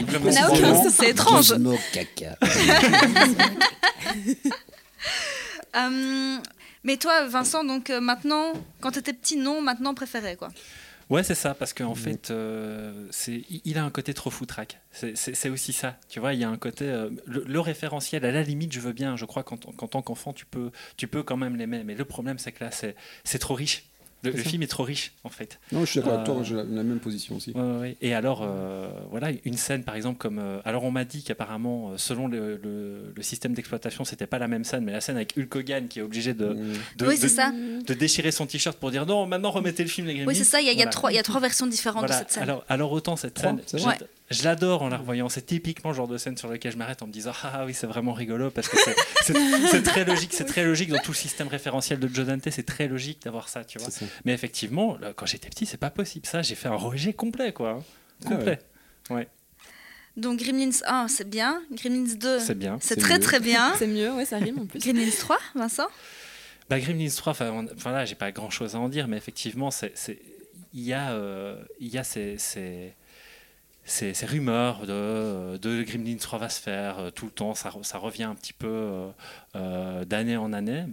C'est étrange. Gizmo Caca. Euh, mais toi, Vincent, donc euh, maintenant, quand tu étais petit, non, maintenant préféré, quoi. Ouais, c'est ça, parce qu'en fait, euh, il- a un côté trop foutraque. C'est, aussi ça, tu vois, il y a un côté... euh, le, le référentiel, à la limite, je veux bien, je crois qu'en, tant qu'enfant, tu peux, tu peux quand même l'aimer, mais le problème, c'est que là, c'est, c'est trop riche. Le, film est trop riche, en fait. Non, je suis d'accord avec Euh, toi, j'ai la, la même position aussi. Ouais, ouais, ouais. Et alors, euh, voilà, une scène par exemple comme. euh, alors, on m'a dit qu'apparemment, selon le, le- le système d'exploitation, c'était pas la même scène, mais la scène avec Hulk Hogan qui est obligé de, de, oui, de- ça. de déchirer son t-shirt pour dire non, maintenant remettez le film, les Gremlins. Oui, c'est ça. Il y a, y trois, il y a trois versions différentes Voilà. de cette scène. Alors, alors autant cette Trois, scène, je, l'adore en la revoyant. C'est typiquement le genre de scène sur lequel je m'arrête en me disant ah oui c'est vraiment rigolo parce que c'est- très logique, c'est très logique dans tout le système référentiel de Joe Dante, c'est très logique d'avoir ça, tu vois. Ça. Mais effectivement, là, quand j'étais petit, c'est pas possible ça. J'ai fait un rejet complet quoi, hein. Ah complet. Donc, Gremlins 1, c'est bien. Gremlins 2, C'est bien. c'est très mieux. très bien. C'est mieux, ouais, ça rime en plus. Gremlins 3, Vincent? Bah, Gremlins 3, enfin là, j'ai pas grand chose à en dire, mais effectivement, il y a, euh, il y a ces, ces, ces- ces rumeurs de, de Gremlins 3 va se faire euh, tout le temps, ça, re- ça revient un petit peu euh, euh, d'année en année.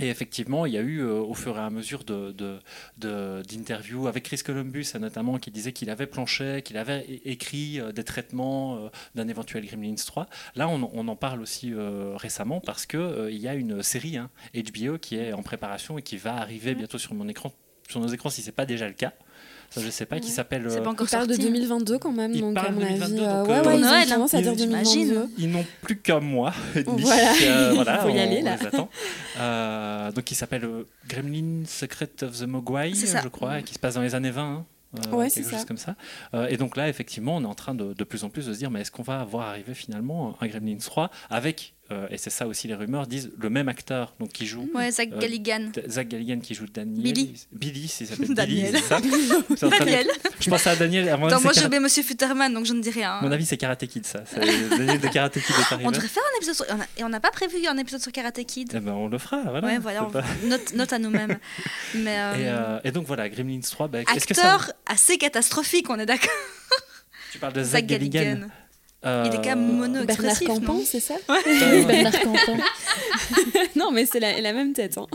Et effectivement, il y a eu euh, au fur et à mesure de, de- de- d'interviews avec Chris Columbus, notamment, qui disait qu'il avait planché, qu'il avait écrit euh, des traitements euh, d'un éventuel Gremlins 3. Là, on, on en parle aussi récemment parce qu'il il y a une série hein, HBO qui est en préparation et qui va arriver bientôt sur, mon écran, sur nos écrans si ce n'est pas déjà le cas. Ça, je ne sais pas, qui s'appelle. C'est euh, pas encore On parle de sorti. 2022 quand même, Il donc parle à mon 2022, avis. euh, donc, ouais, euh, ouais, Pour ils à dire j'imagine. 2022. Ils n'ont plus qu'un mois et demi. Voilà. Euh, voilà, Faut y on- aller, là. les attend. Euh, donc, il s'appelle euh, Gremlin Secret of the Mogwai, je crois, et qui se passe dans les années 20. hein, euh, Ouais, quelque c'est chose ça. comme ça. Euh, et donc là, effectivement, on est en train de, de plus en plus de se dire, mais est-ce qu'on va voir arriver finalement un Gremlins 3 avec, euh, et c'est ça aussi les rumeurs, disent le même acteur donc, qui joue. Ouais, Zach Euh, Galligan. Zach Galligan qui joue Daniel. Billy. Billy, il s'appelle Billy, Daniel. c'est ça train de- Daniel. Je pensais à Daniel. Attends, moi j'ai Kara- oublié Monsieur Futterman, donc je ne dis rien. À mon avis, c'est Karate Kid, ça. C'est Daniel de Karate Kid est arrivé. On devrait faire un épisode sur... Et on n'a pas prévu un épisode sur Karate Kid. Eh ben, on le fera, voilà. ouais, note, à nous-mêmes. Mais euh, Et, euh, donc voilà, Gremlins 3, bah, acteur assez catastrophique, on est d'accord. Tu parles de Zach Zach Galligan. Euh, Il est quand même mono Bernard Campan, c'est ça euh, Bernard Campan. Non, mais c'est la, la même tête. hein.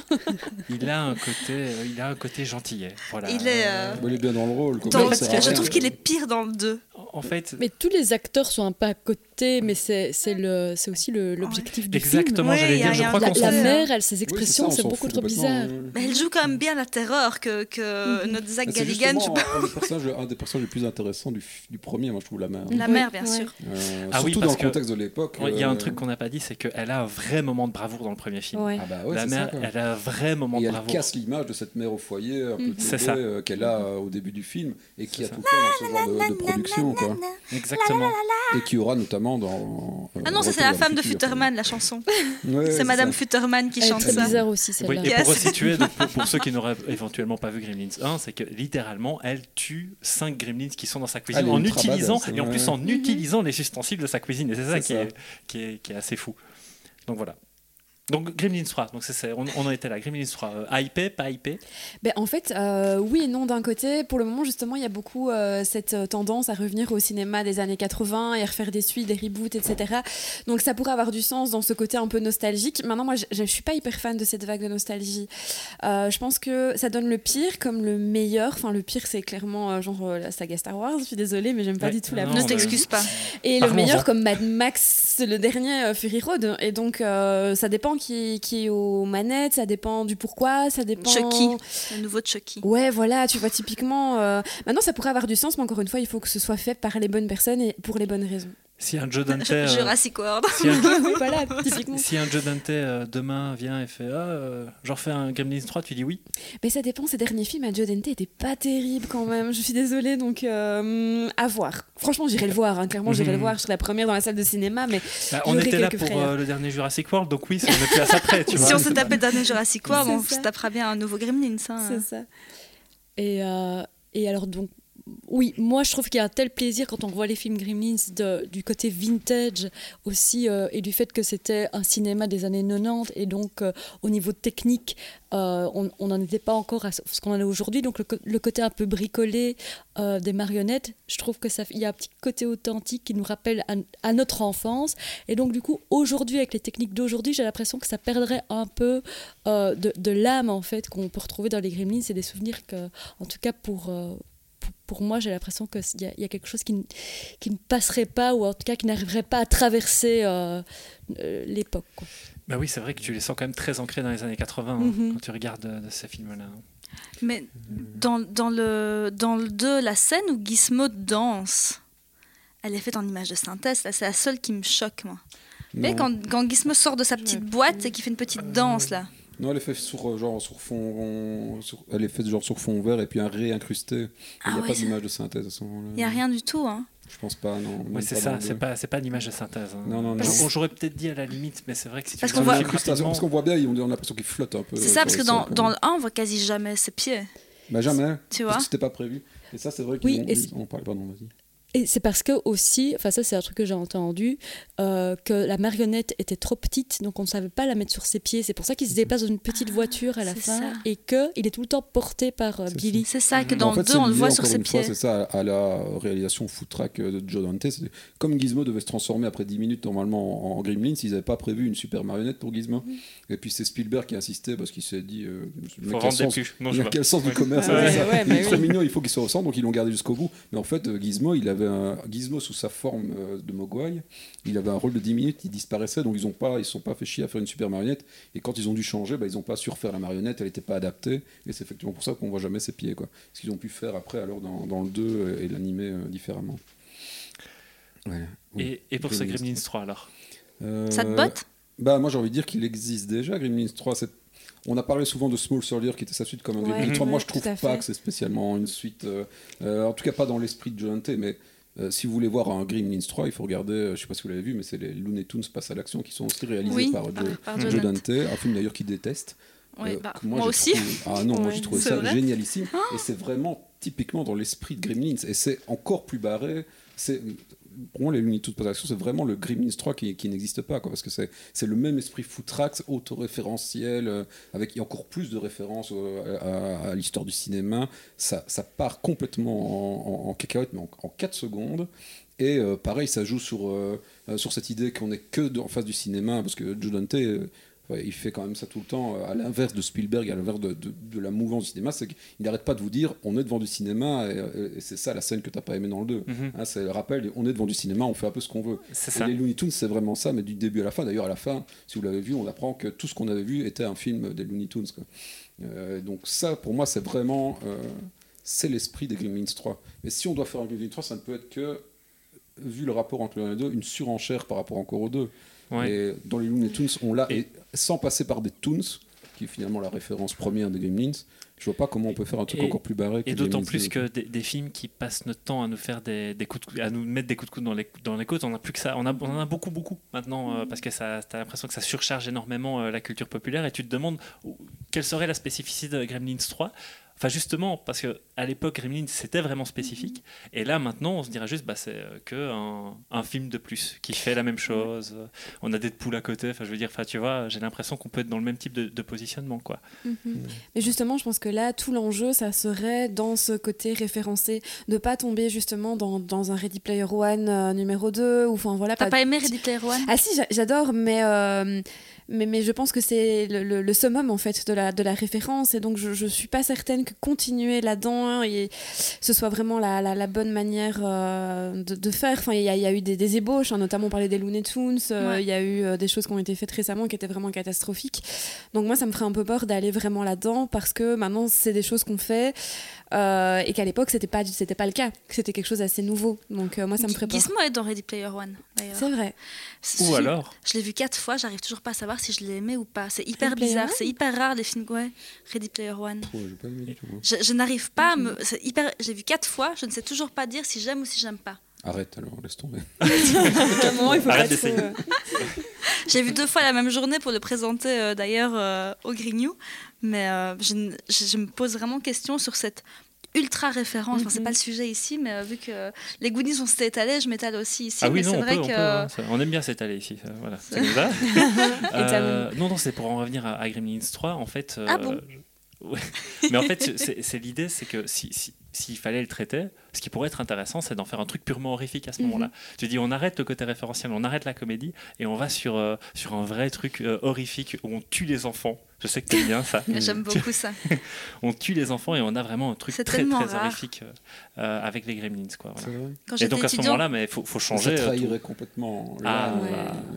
il a un côté, euh, il a un côté gentillet. Voilà. Il est, euh, Bah, il est bien dans le rôle. quoi. Dans- je trouve qu'il est pire dans le 2. en fait, Mais tous les acteurs sont un peu à côté, mais c'est le- aussi l'objectif du film. exactement, a- dire, je crois La, la mère, elle, ses expressions, c'est beaucoup trop bizarre. euh. Mais elle joue quand même bien la terreur que, que notre Zach Galligan. un, des personnages, un des personnages les plus intéressants du, premier, moi je trouve la mère. La Oui, mère, bien ouais. sûr. Euh, Ah surtout dans le contexte de l'époque. Il y a un euh, truc qu'on n'a pas dit, c'est qu'elle a un vrai moment de bravoure dans le premier film. Ouais. Ah bah ouais, la mère, elle a un vrai moment de elle bravoure. casse l'image de cette mère au foyer euh, qu'elle a euh, au début du film et qui a tout le temps dans ce genre de, de production. Quoi. Exactement. Et qui aura notamment dans. euh, Ah non, ça c'est la femme de Futterman, la chanson. Ouais, C'est Madame ça. Futterman qui Elle chante très ça. bizarre aussi, Oui, celle-là. et Yes. pour resituer, donc, pour, pour ceux qui n'auraient éventuellement pas vu Gremlins 1, c'est que littéralement, elle tue 5 Gremlins qui sont dans sa cuisine en utilisant, badass, et en plus en utilisant les ustensiles de sa cuisine. Et c'est ça, C'est qui, ça. Est, qui, est, qui est assez fou. Donc voilà. Donc Gremlins 3, donc c'est, c'est- on, on en était là. Gremlins 3, euh, hypé, pas hypé Ben, en fait, euh, oui et non d'un côté. Pour le moment, justement, il y a beaucoup euh, cette euh, tendance à revenir au cinéma des années 80 et à refaire des suites, des reboots, etc. Donc ça pourrait avoir du sens dans ce côté un peu nostalgique. Maintenant, moi, je, je suis pas hyper fan de cette vague de nostalgie. Euh, je pense que ça donne le pire comme le meilleur. Enfin, le pire, c'est clairement euh, genre euh, la saga Star Wars. Je suis désolée, mais j'aime pas Ouais, du tout la non, Ne t'excuse pas. et le meilleur comme Mad Max, le dernier euh, Fury Road. Et donc, euh, ça dépend qui, qui est aux manettes, ça dépend du pourquoi, ça dépend. Chucky. Le nouveau Chucky. Ouais, voilà, tu vois, typiquement. euh, Maintenant, ça pourrait avoir du sens, mais encore une fois, il faut que ce soit fait par les bonnes personnes et pour les bonnes raisons. Si un Joe Dante, euh, Jurassic World. si un, oui, voilà, typiquement. si un Joe Dante euh, demain vient et fait ah, euh, j'en refais un Gremlins 3, tu dis oui Mais ça dépend, ces derniers films à Joe Dante étaient pas terribles quand même. Je suis désolée, donc euh, à voir. Franchement, j'irai le voir, hein. clairement, j'irai Mhm. le voir. Je serai la première dans la salle de cinéma, mais Bah, On était là pour euh, le dernier Jurassic World, donc oui, si on est plus à ça près, tu vois. Si on se tapait le dernier Jurassic World, on ça. se tapera bien un nouveau Gremlins. hein. c'est ça. Et, euh, et alors donc, oui, moi je trouve qu'il y a un tel plaisir quand on voit les films Gremlins du côté vintage aussi euh, et du fait que c'était un cinéma des années 90 et donc euh, au niveau technique euh, on n'en était pas encore à ce qu'on en est aujourd'hui. Donc le, côté un peu bricolé des marionnettes je trouve que ça y a un petit côté authentique qui nous rappelle à, notre enfance. Et donc du coup aujourd'hui avec les techniques d'aujourd'hui j'ai l'impression que ça perdrait un peu de, de l'âme en fait qu'on peut retrouver dans les Gremlins. C'est des souvenirs que en tout cas pour, pour, moi, j'ai l'impression qu'il y, a- il y a quelque chose qui, ne- qui ne passerait pas, ou en tout cas qui n'arriverait pas à traverser euh, euh, l'époque. Bah oui, c'est vrai que tu les sens quand même très ancrés dans les années 80 hein, Mhm. quand tu regardes euh, ces films-là. Mais dans, dans, le, dans le 2, la scène où Gizmo danse, elle est faite en image de synthèse. là, C'est la seule qui me choque, moi. Vous voyez, Non. quand, quand Gizmo sort de sa petite boîte et qu'il fait une petite danse, là. Non, elle est faite sur, euh, genre, sur fond. sur- elle est faite genre sur fond vert et puis un réincrusté. Il n'y Ah a ouais, pas ça- d'image de synthèse à ce moment-là. Il n'y a rien du tout, hein. Je pense pas, non. Oui, c'est ça, c'est pas, c'est pas une image de synthèse. hein. Non, non, non. Parce J'aurais peut-être dit à la limite, mais c'est vrai que si tu Parce qu'on voit- rapidement- parce qu'on voit bien, on a l'impression qu'il flotte un peu. C'est euh, ça, parce sur que dans, dans le 1, on voit quasi jamais ses pieds. Bah jamais. Tu Parce vois c'était pas prévu. Et ça, c'est vrai qu'ils Oui, ont. et ils- c'est- On parle, pardon, vas-y. Et c'est parce que aussi, enfin ça c'est un truc que j'ai entendu, euh, que la marionnette était trop petite, donc on ne savait pas la mettre sur ses pieds. C'est pour ça qu'il se déplace dans une petite voiture à la fin ça. et que il est tout le temps porté par euh, C'est Billy. C'est ça que Mhm. dans en fait, le 2, c'est on le voit sur ses pieds. C'est ça, à la réalisation foot track euh, de Joe Dante. c'est- Comme Gizmo devait se transformer après 10 minutes normalement en, en Gremlins, ils n'avaient pas prévu une super marionnette pour Gizmo. Mhm. Et puis c'est Spielberg qui a insisté parce qu'il s'est dit euh, mec Faut des sens- plus. Non, il a quel sens du commerce Ouais, ouais, Il bah est trop oui. mignon, il faut qu'il soit au centre, donc ils l'ont gardé jusqu'au bout. Mais en fait, Gizmo, il avait un Gizmo sous sa forme euh, de Mogwai. Il avait un rôle de 10 minutes, il disparaissait, donc ils ont pas, ils sont pas fait chier à faire une super marionnette. Et quand ils ont dû changer, bah, ils n'ont pas su refaire la marionnette, elle n'était pas adaptée. Et c'est effectivement pour ça qu'on voit jamais ses pieds, quoi. Ce qu'ils ont pu faire après, alors dans, dans le 2 et l'animer euh, différemment. Ouais. Oui. Et, et pour ce Gremlins. Gremlins 3 alors? Euh, Ça te botte? bah, moi j'ai envie de dire qu'il existe déjà, Gremlins 3. c'est- On a parlé souvent de Small Soldier qui était sa suite comme un Ouais, Gremlins 3. Moi je trouve pas que c'est spécialement une suite, euh, euh, en tout cas pas dans l'esprit de Joe Dante, mais euh, si vous voulez voir un Gremlins 3, il faut regarder, euh, je sais pas si vous l'avez vu, mais c'est les Looney Tunes Passe à l'action qui sont aussi réalisés Oui, par Joe, par Joe Joe Dante, un film d'ailleurs qu'il déteste. Oui, Euh, bah, moi, aussi. trouvé- Ah non, moi j'ai trouvé ça vrai génialissime. et c'est vraiment typiquement dans l'esprit de Gremlins. Et c'est encore plus barré. C'est pour moi, les Passe à l'action, c'est vraiment le Gremlins 3 qui, qui n'existe pas. Quoi, parce que c'est c'est le même esprit footrax, autoréférentiel, euh, avec encore plus de références euh, à, l'histoire du cinéma. Ça, ça part complètement en, cacahuète, mais en, en 4 secondes. Et euh, pareil, ça joue sur, sur cette idée qu'on n'est que en face du cinéma, parce que Joe Dante, Ouais, il fait quand même ça tout le temps, euh, à l'inverse de Spielberg, à l'inverse de, de- de la mouvance du cinéma, c'est qu'il n'arrête pas de vous dire on est devant du cinéma, et, euh, et c'est ça la scène que t'as pas aimé dans le 2. Mhm. Hein, c'est le rappel, on est devant du cinéma, on fait un peu ce qu'on veut. Et ça. les Looney Tunes, c'est vraiment ça, mais du début à la fin. D'ailleurs, à la fin, si vous l'avez vu, on apprend que tout ce qu'on avait vu était un film des Looney Tunes. quoi. Euh, donc ça, pour moi, c'est vraiment... euh, c'est l'esprit des Gremlins 3. Mais si on doit faire un Gremlins 3, ça ne peut être que, vu le rapport entre les deux, une surenchère par rapport encore aux deux. Ouais. Et dans les Looney Tunes, on l'a, Et- et sans passer par des Toons, qui est finalement la référence première des Gremlins, je vois pas comment on peut faire un truc Et- encore plus barré que Et d'autant plus 2. que des, des films qui passent notre temps à nous faire des, des coups de, à nous mettre des coups de coude dans les, dans les côtes, on a plus que ça. On, a, on en a beaucoup, beaucoup maintenant euh, parce que ça, t'as l'impression que ça surcharge énormément euh, la culture populaire et tu te demandes quelle serait la spécificité de Gremlins 3. Enfin, justement, parce que à l'époque, Gremlins, c'était vraiment spécifique. Et là, maintenant, on se dirait juste, bah, c'est euh, que un, un film de plus qui fait la même chose. On a des poules à côté. Enfin, je veux dire, enfin, tu vois, j'ai l'impression qu'on peut être dans le même type de, de positionnement, quoi. Mais justement, je pense que là, tout l'enjeu, ça serait dans ce côté référencé, de pas tomber justement dans, dans un Ready Player One euh, numéro 2, ou enfin voilà. T'as pas aimé Ready Player One? Ah si, j'a- j'adore, mais, euh, mais, mais je pense que c'est le, le- le summum en fait de la, de la référence, et donc je, je suis pas certaine que continuer là-dedans et ce soit vraiment la, la, la bonne manière euh, de, de faire. Enfin, il y, a- il y a eu des, des ébauches, hein, notamment on parlait des Looney Tunes, euh, Ouais. il y a eu euh, des choses qui ont été faites récemment qui étaient vraiment catastrophiques. Donc moi, ça me ferait un peu peur d'aller vraiment là-dedans parce que maintenant, c'est des choses qu'on fait euh, et qu'à l'époque, c'était pas, c'était pas le cas, que c'était quelque chose d'assez nouveau. Donc euh, moi, ça me ferait peur. Gizmo est dans Ready Player One, d'ailleurs. C'est vrai. Ou alors, Je l'ai vu quatre fois, j'arrive toujours pas à savoir si je l'ai aimé ou pas. C'est hyper Ready bizarre, c'est hyper rare les films. Ouais, Ready Player One. Ouais, j'ai pas aimé du tout. Je, je n'arrive pas à me. c'est hyper. J'ai vu quatre fois, je ne sais toujours pas dire si j'aime ou si j'aime pas. Arrête alors, laisse tomber. À un moment, il faut Arrête d'essayer. euh, J'ai vu deux fois la même journée pour le présenter euh, d'ailleurs euh, au Grignou, mais euh, je me pose vraiment question sur cette ultra référence. Enfin, c'est Mhm. pas le sujet ici, mais euh, vu que les Goonies on s'est étalés, je m'étale aussi ici. Ah oui, mais non, c'est on vrai peut, on, que peut, hein, ça- on aime bien s'étaler ici. ça, Voilà, c'est comme ça. Euh, non, non, c'est pour en revenir à, à Gremlins 3. En fait, euh, Ah bon ouais. Mais en fait, c'est l'idée, c'est que si, si- s'il fallait le traiter, ce qui pourrait être intéressant, c'est d'en faire un truc purement horrifique à ce Mhm. moment-là. Tu dis, on arrête le côté référentiel, on arrête la comédie et on va sur, euh, sur un vrai truc euh, horrifique où on tue les enfants. Je sais que t'aimes bien ça. j'aime beaucoup ça. On tue les enfants et on a vraiment un truc très, très rare. horrifique euh, avec les Gremlins. Quoi, voilà. Quand Et j'étais donc à ce étudiant, moment-là, mais il faut, faut changer. Ça euh, tout. trahirait complètement Ah, ouais.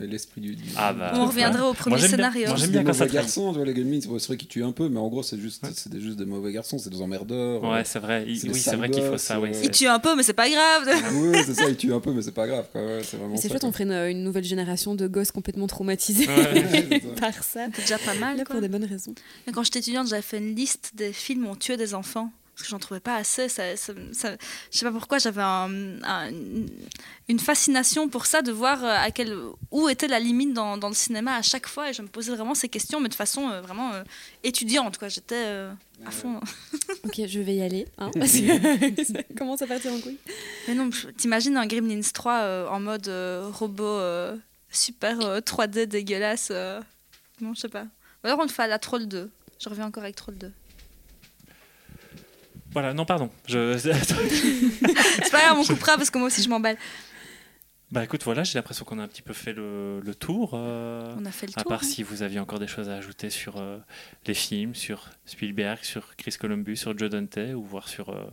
euh, l'esprit du, du- Ah, bah, on reviendrait au premier Moi, scénario. J'aime bien quand ça garçons, tu vois, les Gremlins, c'est vrai qu'ils tuent un peu, mais en gros, c'est juste, c'est des, juste des mauvais garçons, c'est des emmerdeurs. Ouais, c'est vrai. Oui, c'est vrai qu'il faut ça. oui, euh, c'est- Il tue un peu, mais c'est pas grave. oui, c'est ça, ils tuent un peu, mais c'est pas grave. c'est chouette, on ferait une, nouvelle génération de gosses complètement traumatisés par ça. C'est déjà pas mal. Pour des Mais Quand j'étais étudiante, j'avais fait une liste des films où on tuait des enfants. Parce que j'en trouvais pas assez. Ça, ça- ça- je sais pas pourquoi, j'avais un- un- une fascination pour ça, de voir euh, à quel, où était la limite dans, dans le cinéma à chaque fois. Et je me posais vraiment ces questions, mais de façon euh, vraiment euh, étudiante. quoi. J'étais euh, à fond. Ok, je vais y aller. hein, parce que ça commence à partir en couille? Mais non, t'imagines un Gremlins 3 euh, en mode euh, robot euh, super euh, 3D dégueulasse. euh, Non, je sais pas. Ou alors on le fait à la Troll 2. Je reviens encore avec Troll 2. Voilà, non, pardon. Je... C'est pas grave, on coupera parce que moi aussi je m'emballe. bah écoute, voilà, j'ai l'impression qu'on a un petit peu fait le, le tour. euh, On a fait le à tour. part hein. si vous aviez encore des choses à ajouter sur euh, les films, sur Spielberg, sur Chris Columbus, sur Joe Dante, ou voir sur, euh,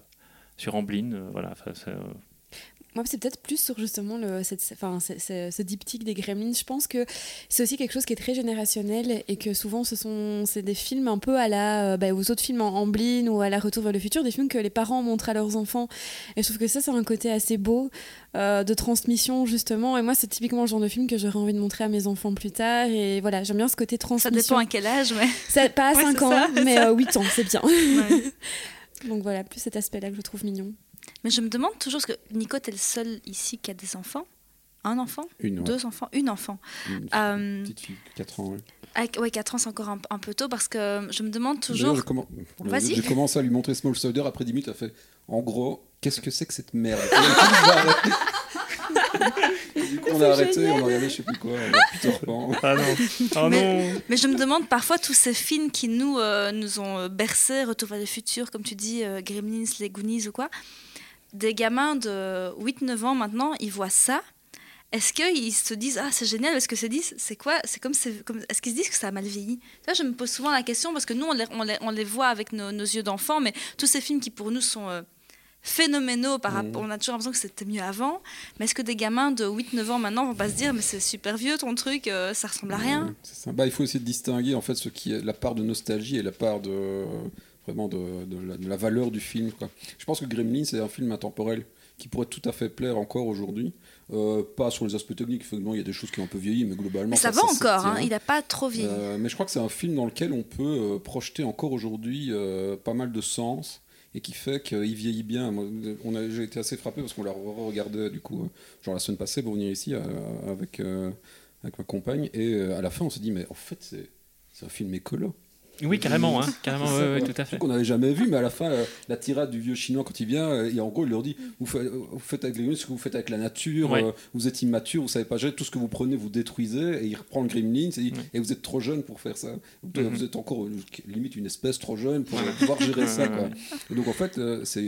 sur Amblin. euh, voilà, Moi, c'est peut-être plus sur justement le, cette, enfin, ce diptyque des Gremlins. Je pense que c'est aussi quelque chose qui est très générationnel et que souvent, ce sont c'est des films un peu à la, euh, bah, aux autres films en Amblin ou à la Retour vers le futur, des films que les parents montrent à leurs enfants. Et je trouve que ça, c'est un côté assez beau euh, de transmission justement. Et moi, c'est typiquement le genre de film que j'aurais envie de montrer à mes enfants plus tard. Et voilà, j'aime bien ce côté Ça transmission. dépend à quel âge, mais. Ça- pas à Ouais, 5 c'est ans, ça, mais ça. euh, 8 ans, c'est bien. Ouais. Donc voilà, plus cet aspect-là que je trouve mignon. Mais je me demande toujours, parce que Nico, t'es le seul ici qui a des enfants. Un enfant? Une, ouais. Deux enfants? Une enfant. Une Euh, petite fille, 4 ans. ouais. avec- ouais, 4 ans, c'est encore un, un peu tôt parce que je me demande toujours. j'ai commen- Vas-y. J'ai commencé à lui montrer Small Soldier. Après 10 minutes, elle a fait En gros, qu'est-ce que c'est que cette merde? Du coup, on a arrêté, on a regardé, je sais plus quoi, on a Peter Pan. Ah non, oh Mais- non. Mais je me demande parfois tous ces films qui nous, euh, nous ont euh, bercés, Retour vers le futur, comme tu dis, euh, Gremlins, les Goonies ou quoi. Des gamins de 8-9 ans maintenant, ils voient ça. est-ce qu'ils se disent ah c'est génial Est-ce que se disent c'est quoi C'est comme, c'est comme est-ce qu'ils se disent que ça a mal vieilli? Là, je me pose souvent la question parce que nous on les, on les, on les voit avec nos, nos yeux d'enfant, mais tous ces films qui pour nous sont euh, phénoménaux par rapport, on a toujours l'impression que c'était mieux avant. Mais est-ce que des gamins de 8-9 ans maintenant vont pas se dire mais c'est super vieux ton truc, euh, ça ressemble à rien? Ouais, c'est ça. Bah, il faut essayer de distinguer en fait ce qui est la part de nostalgie et la part de vraiment de, de la, de la valeur du film. Quoi. Je pense que Gremlins c'est un film intemporel qui pourrait tout à fait plaire encore aujourd'hui. Euh, pas sur les aspects techniques, effectivement, il y a des choses qui ont un peu vieilli, mais globalement. Mais ça, va encore, hein, il n'a pas trop vieilli. Euh, mais je crois que c'est un film dans lequel on peut euh, projeter encore aujourd'hui pas mal de sens et qui fait qu'il vieillit bien. Moi, on a, j'ai été assez frappé parce qu'on l'a regardé du coup, genre la semaine passée pour venir ici avec, avec ma compagne et à la fin on s'est dit mais en fait c'est, c'est un film écolo. Oui, carrément, hein, carrément, ouais, ouais, tout à fait. Qu'on n'avait jamais vu, mais à la fin, euh, la tirade du vieux chinois quand il vient, euh, et en gros, il leur dit vous faites, vous faites avec les gremlins ce que vous faites avec la nature, Ouais. euh, vous êtes immature, vous savez pas gérer, tout ce que vous prenez, vous détruisez, et il reprend le gremlin, et, dit, et vous êtes trop jeune pour faire ça. Vous, Mhm. vous êtes encore euh, limite une espèce trop jeune pour pouvoir gérer ça. Quoi. Et donc en fait, c'est,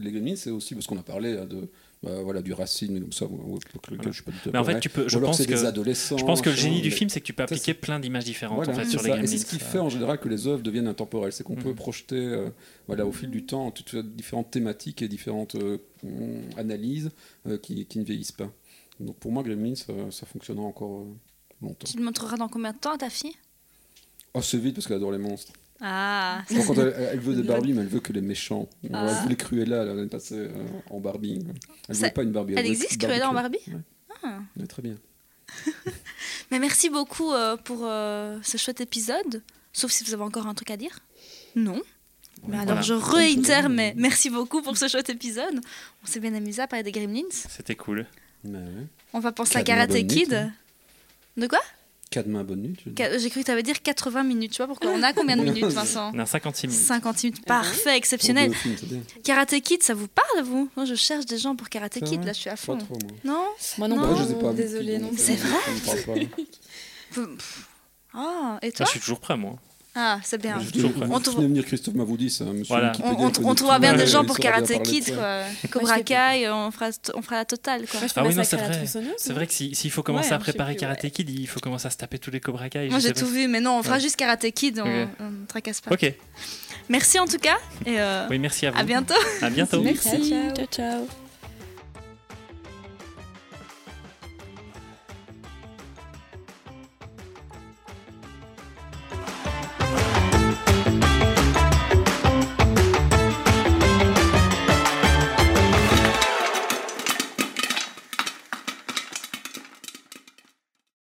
les gremlins, c'est aussi parce qu'on a parlé euh, de, bah, voilà, du racisme, et comme ça, je suis pas du tout Mais en fait, tu peux, je pense des que adolescents. je pense que le génie du mais- film, c'est que tu peux appliquer plein d'images différentes voilà, en fait c'est sur les Gremlins. c'est ce qui ça. fait en général que les œuvres deviennent intemporelles. C'est qu'on peut Mhm. projeter euh, voilà, au fil du temps toutes différentes thématiques et différentes euh, analyses euh, qui, qui ne vieillissent pas. Donc pour moi, Gremlins, ça, ça fonctionnera encore euh, longtemps. Tu le montreras dans combien de temps à ta fille? Oh, c'est vite parce qu'elle adore les monstres. Ah, Je crois quand elle, elle veut des Barbie, mais elle veut que les méchants. Ah. Elle voulait Cruella l'année passée euh, en Barbie. Elle Ça- voulait pas une Barbie. elle existe, Cruella en Barbie. Ouais. Ah. Ouais, très bien. Mais merci beaucoup euh, pour euh, ce chouette épisode. Sauf si vous avez encore un truc à dire. Non. Mais alors Voilà. je réitère, mais merci beaucoup pour ce chouette épisode. On s'est bien amusé à parler des Gremlins. C'était cool. Mais ouais. On va penser à Karate nuit, Kid. hein. De quoi? J'ai cru que tu avais dire 80 minutes. Tu vois pourquoi On a combien de minutes, Vincent On a 56 minutes. 50 minutes. Ah Parfait, exceptionnel. Films. Karate Kid, ça vous parle, vous? Moi, je cherche des gens pour Karate Kid. Là, je suis à Pas fond. trop, moi. Non? Moi non, Non. Bah, pas. désolée, non. C'est vrai pas. Ah, et Moi, toi? je suis toujours prêt, moi. Ah, c'est bien. On trouve- venir Christophe Mavoudi, c'est un monsieur Voilà. On, on- on trouvera bien des gens pour Karate Kid, quoi. Cobra Kai, on fera, on fera la totale, quoi. Moi, Ah oui, non, c'est Karate vrai. C'est vrai que si- s'il faut commencer Ouais, à sais préparer plus, Karate ouais. Kid, il faut commencer à se taper tous les Cobra Kai. Moi, j'ai tout vu, mais non, on fera Ouais. juste Karate Kid, on, ne tracasse pas. Ok. Merci en tout cas, et euh, Oui, merci à vous. à bientôt. À bientôt. Merci. Ciao. ciao.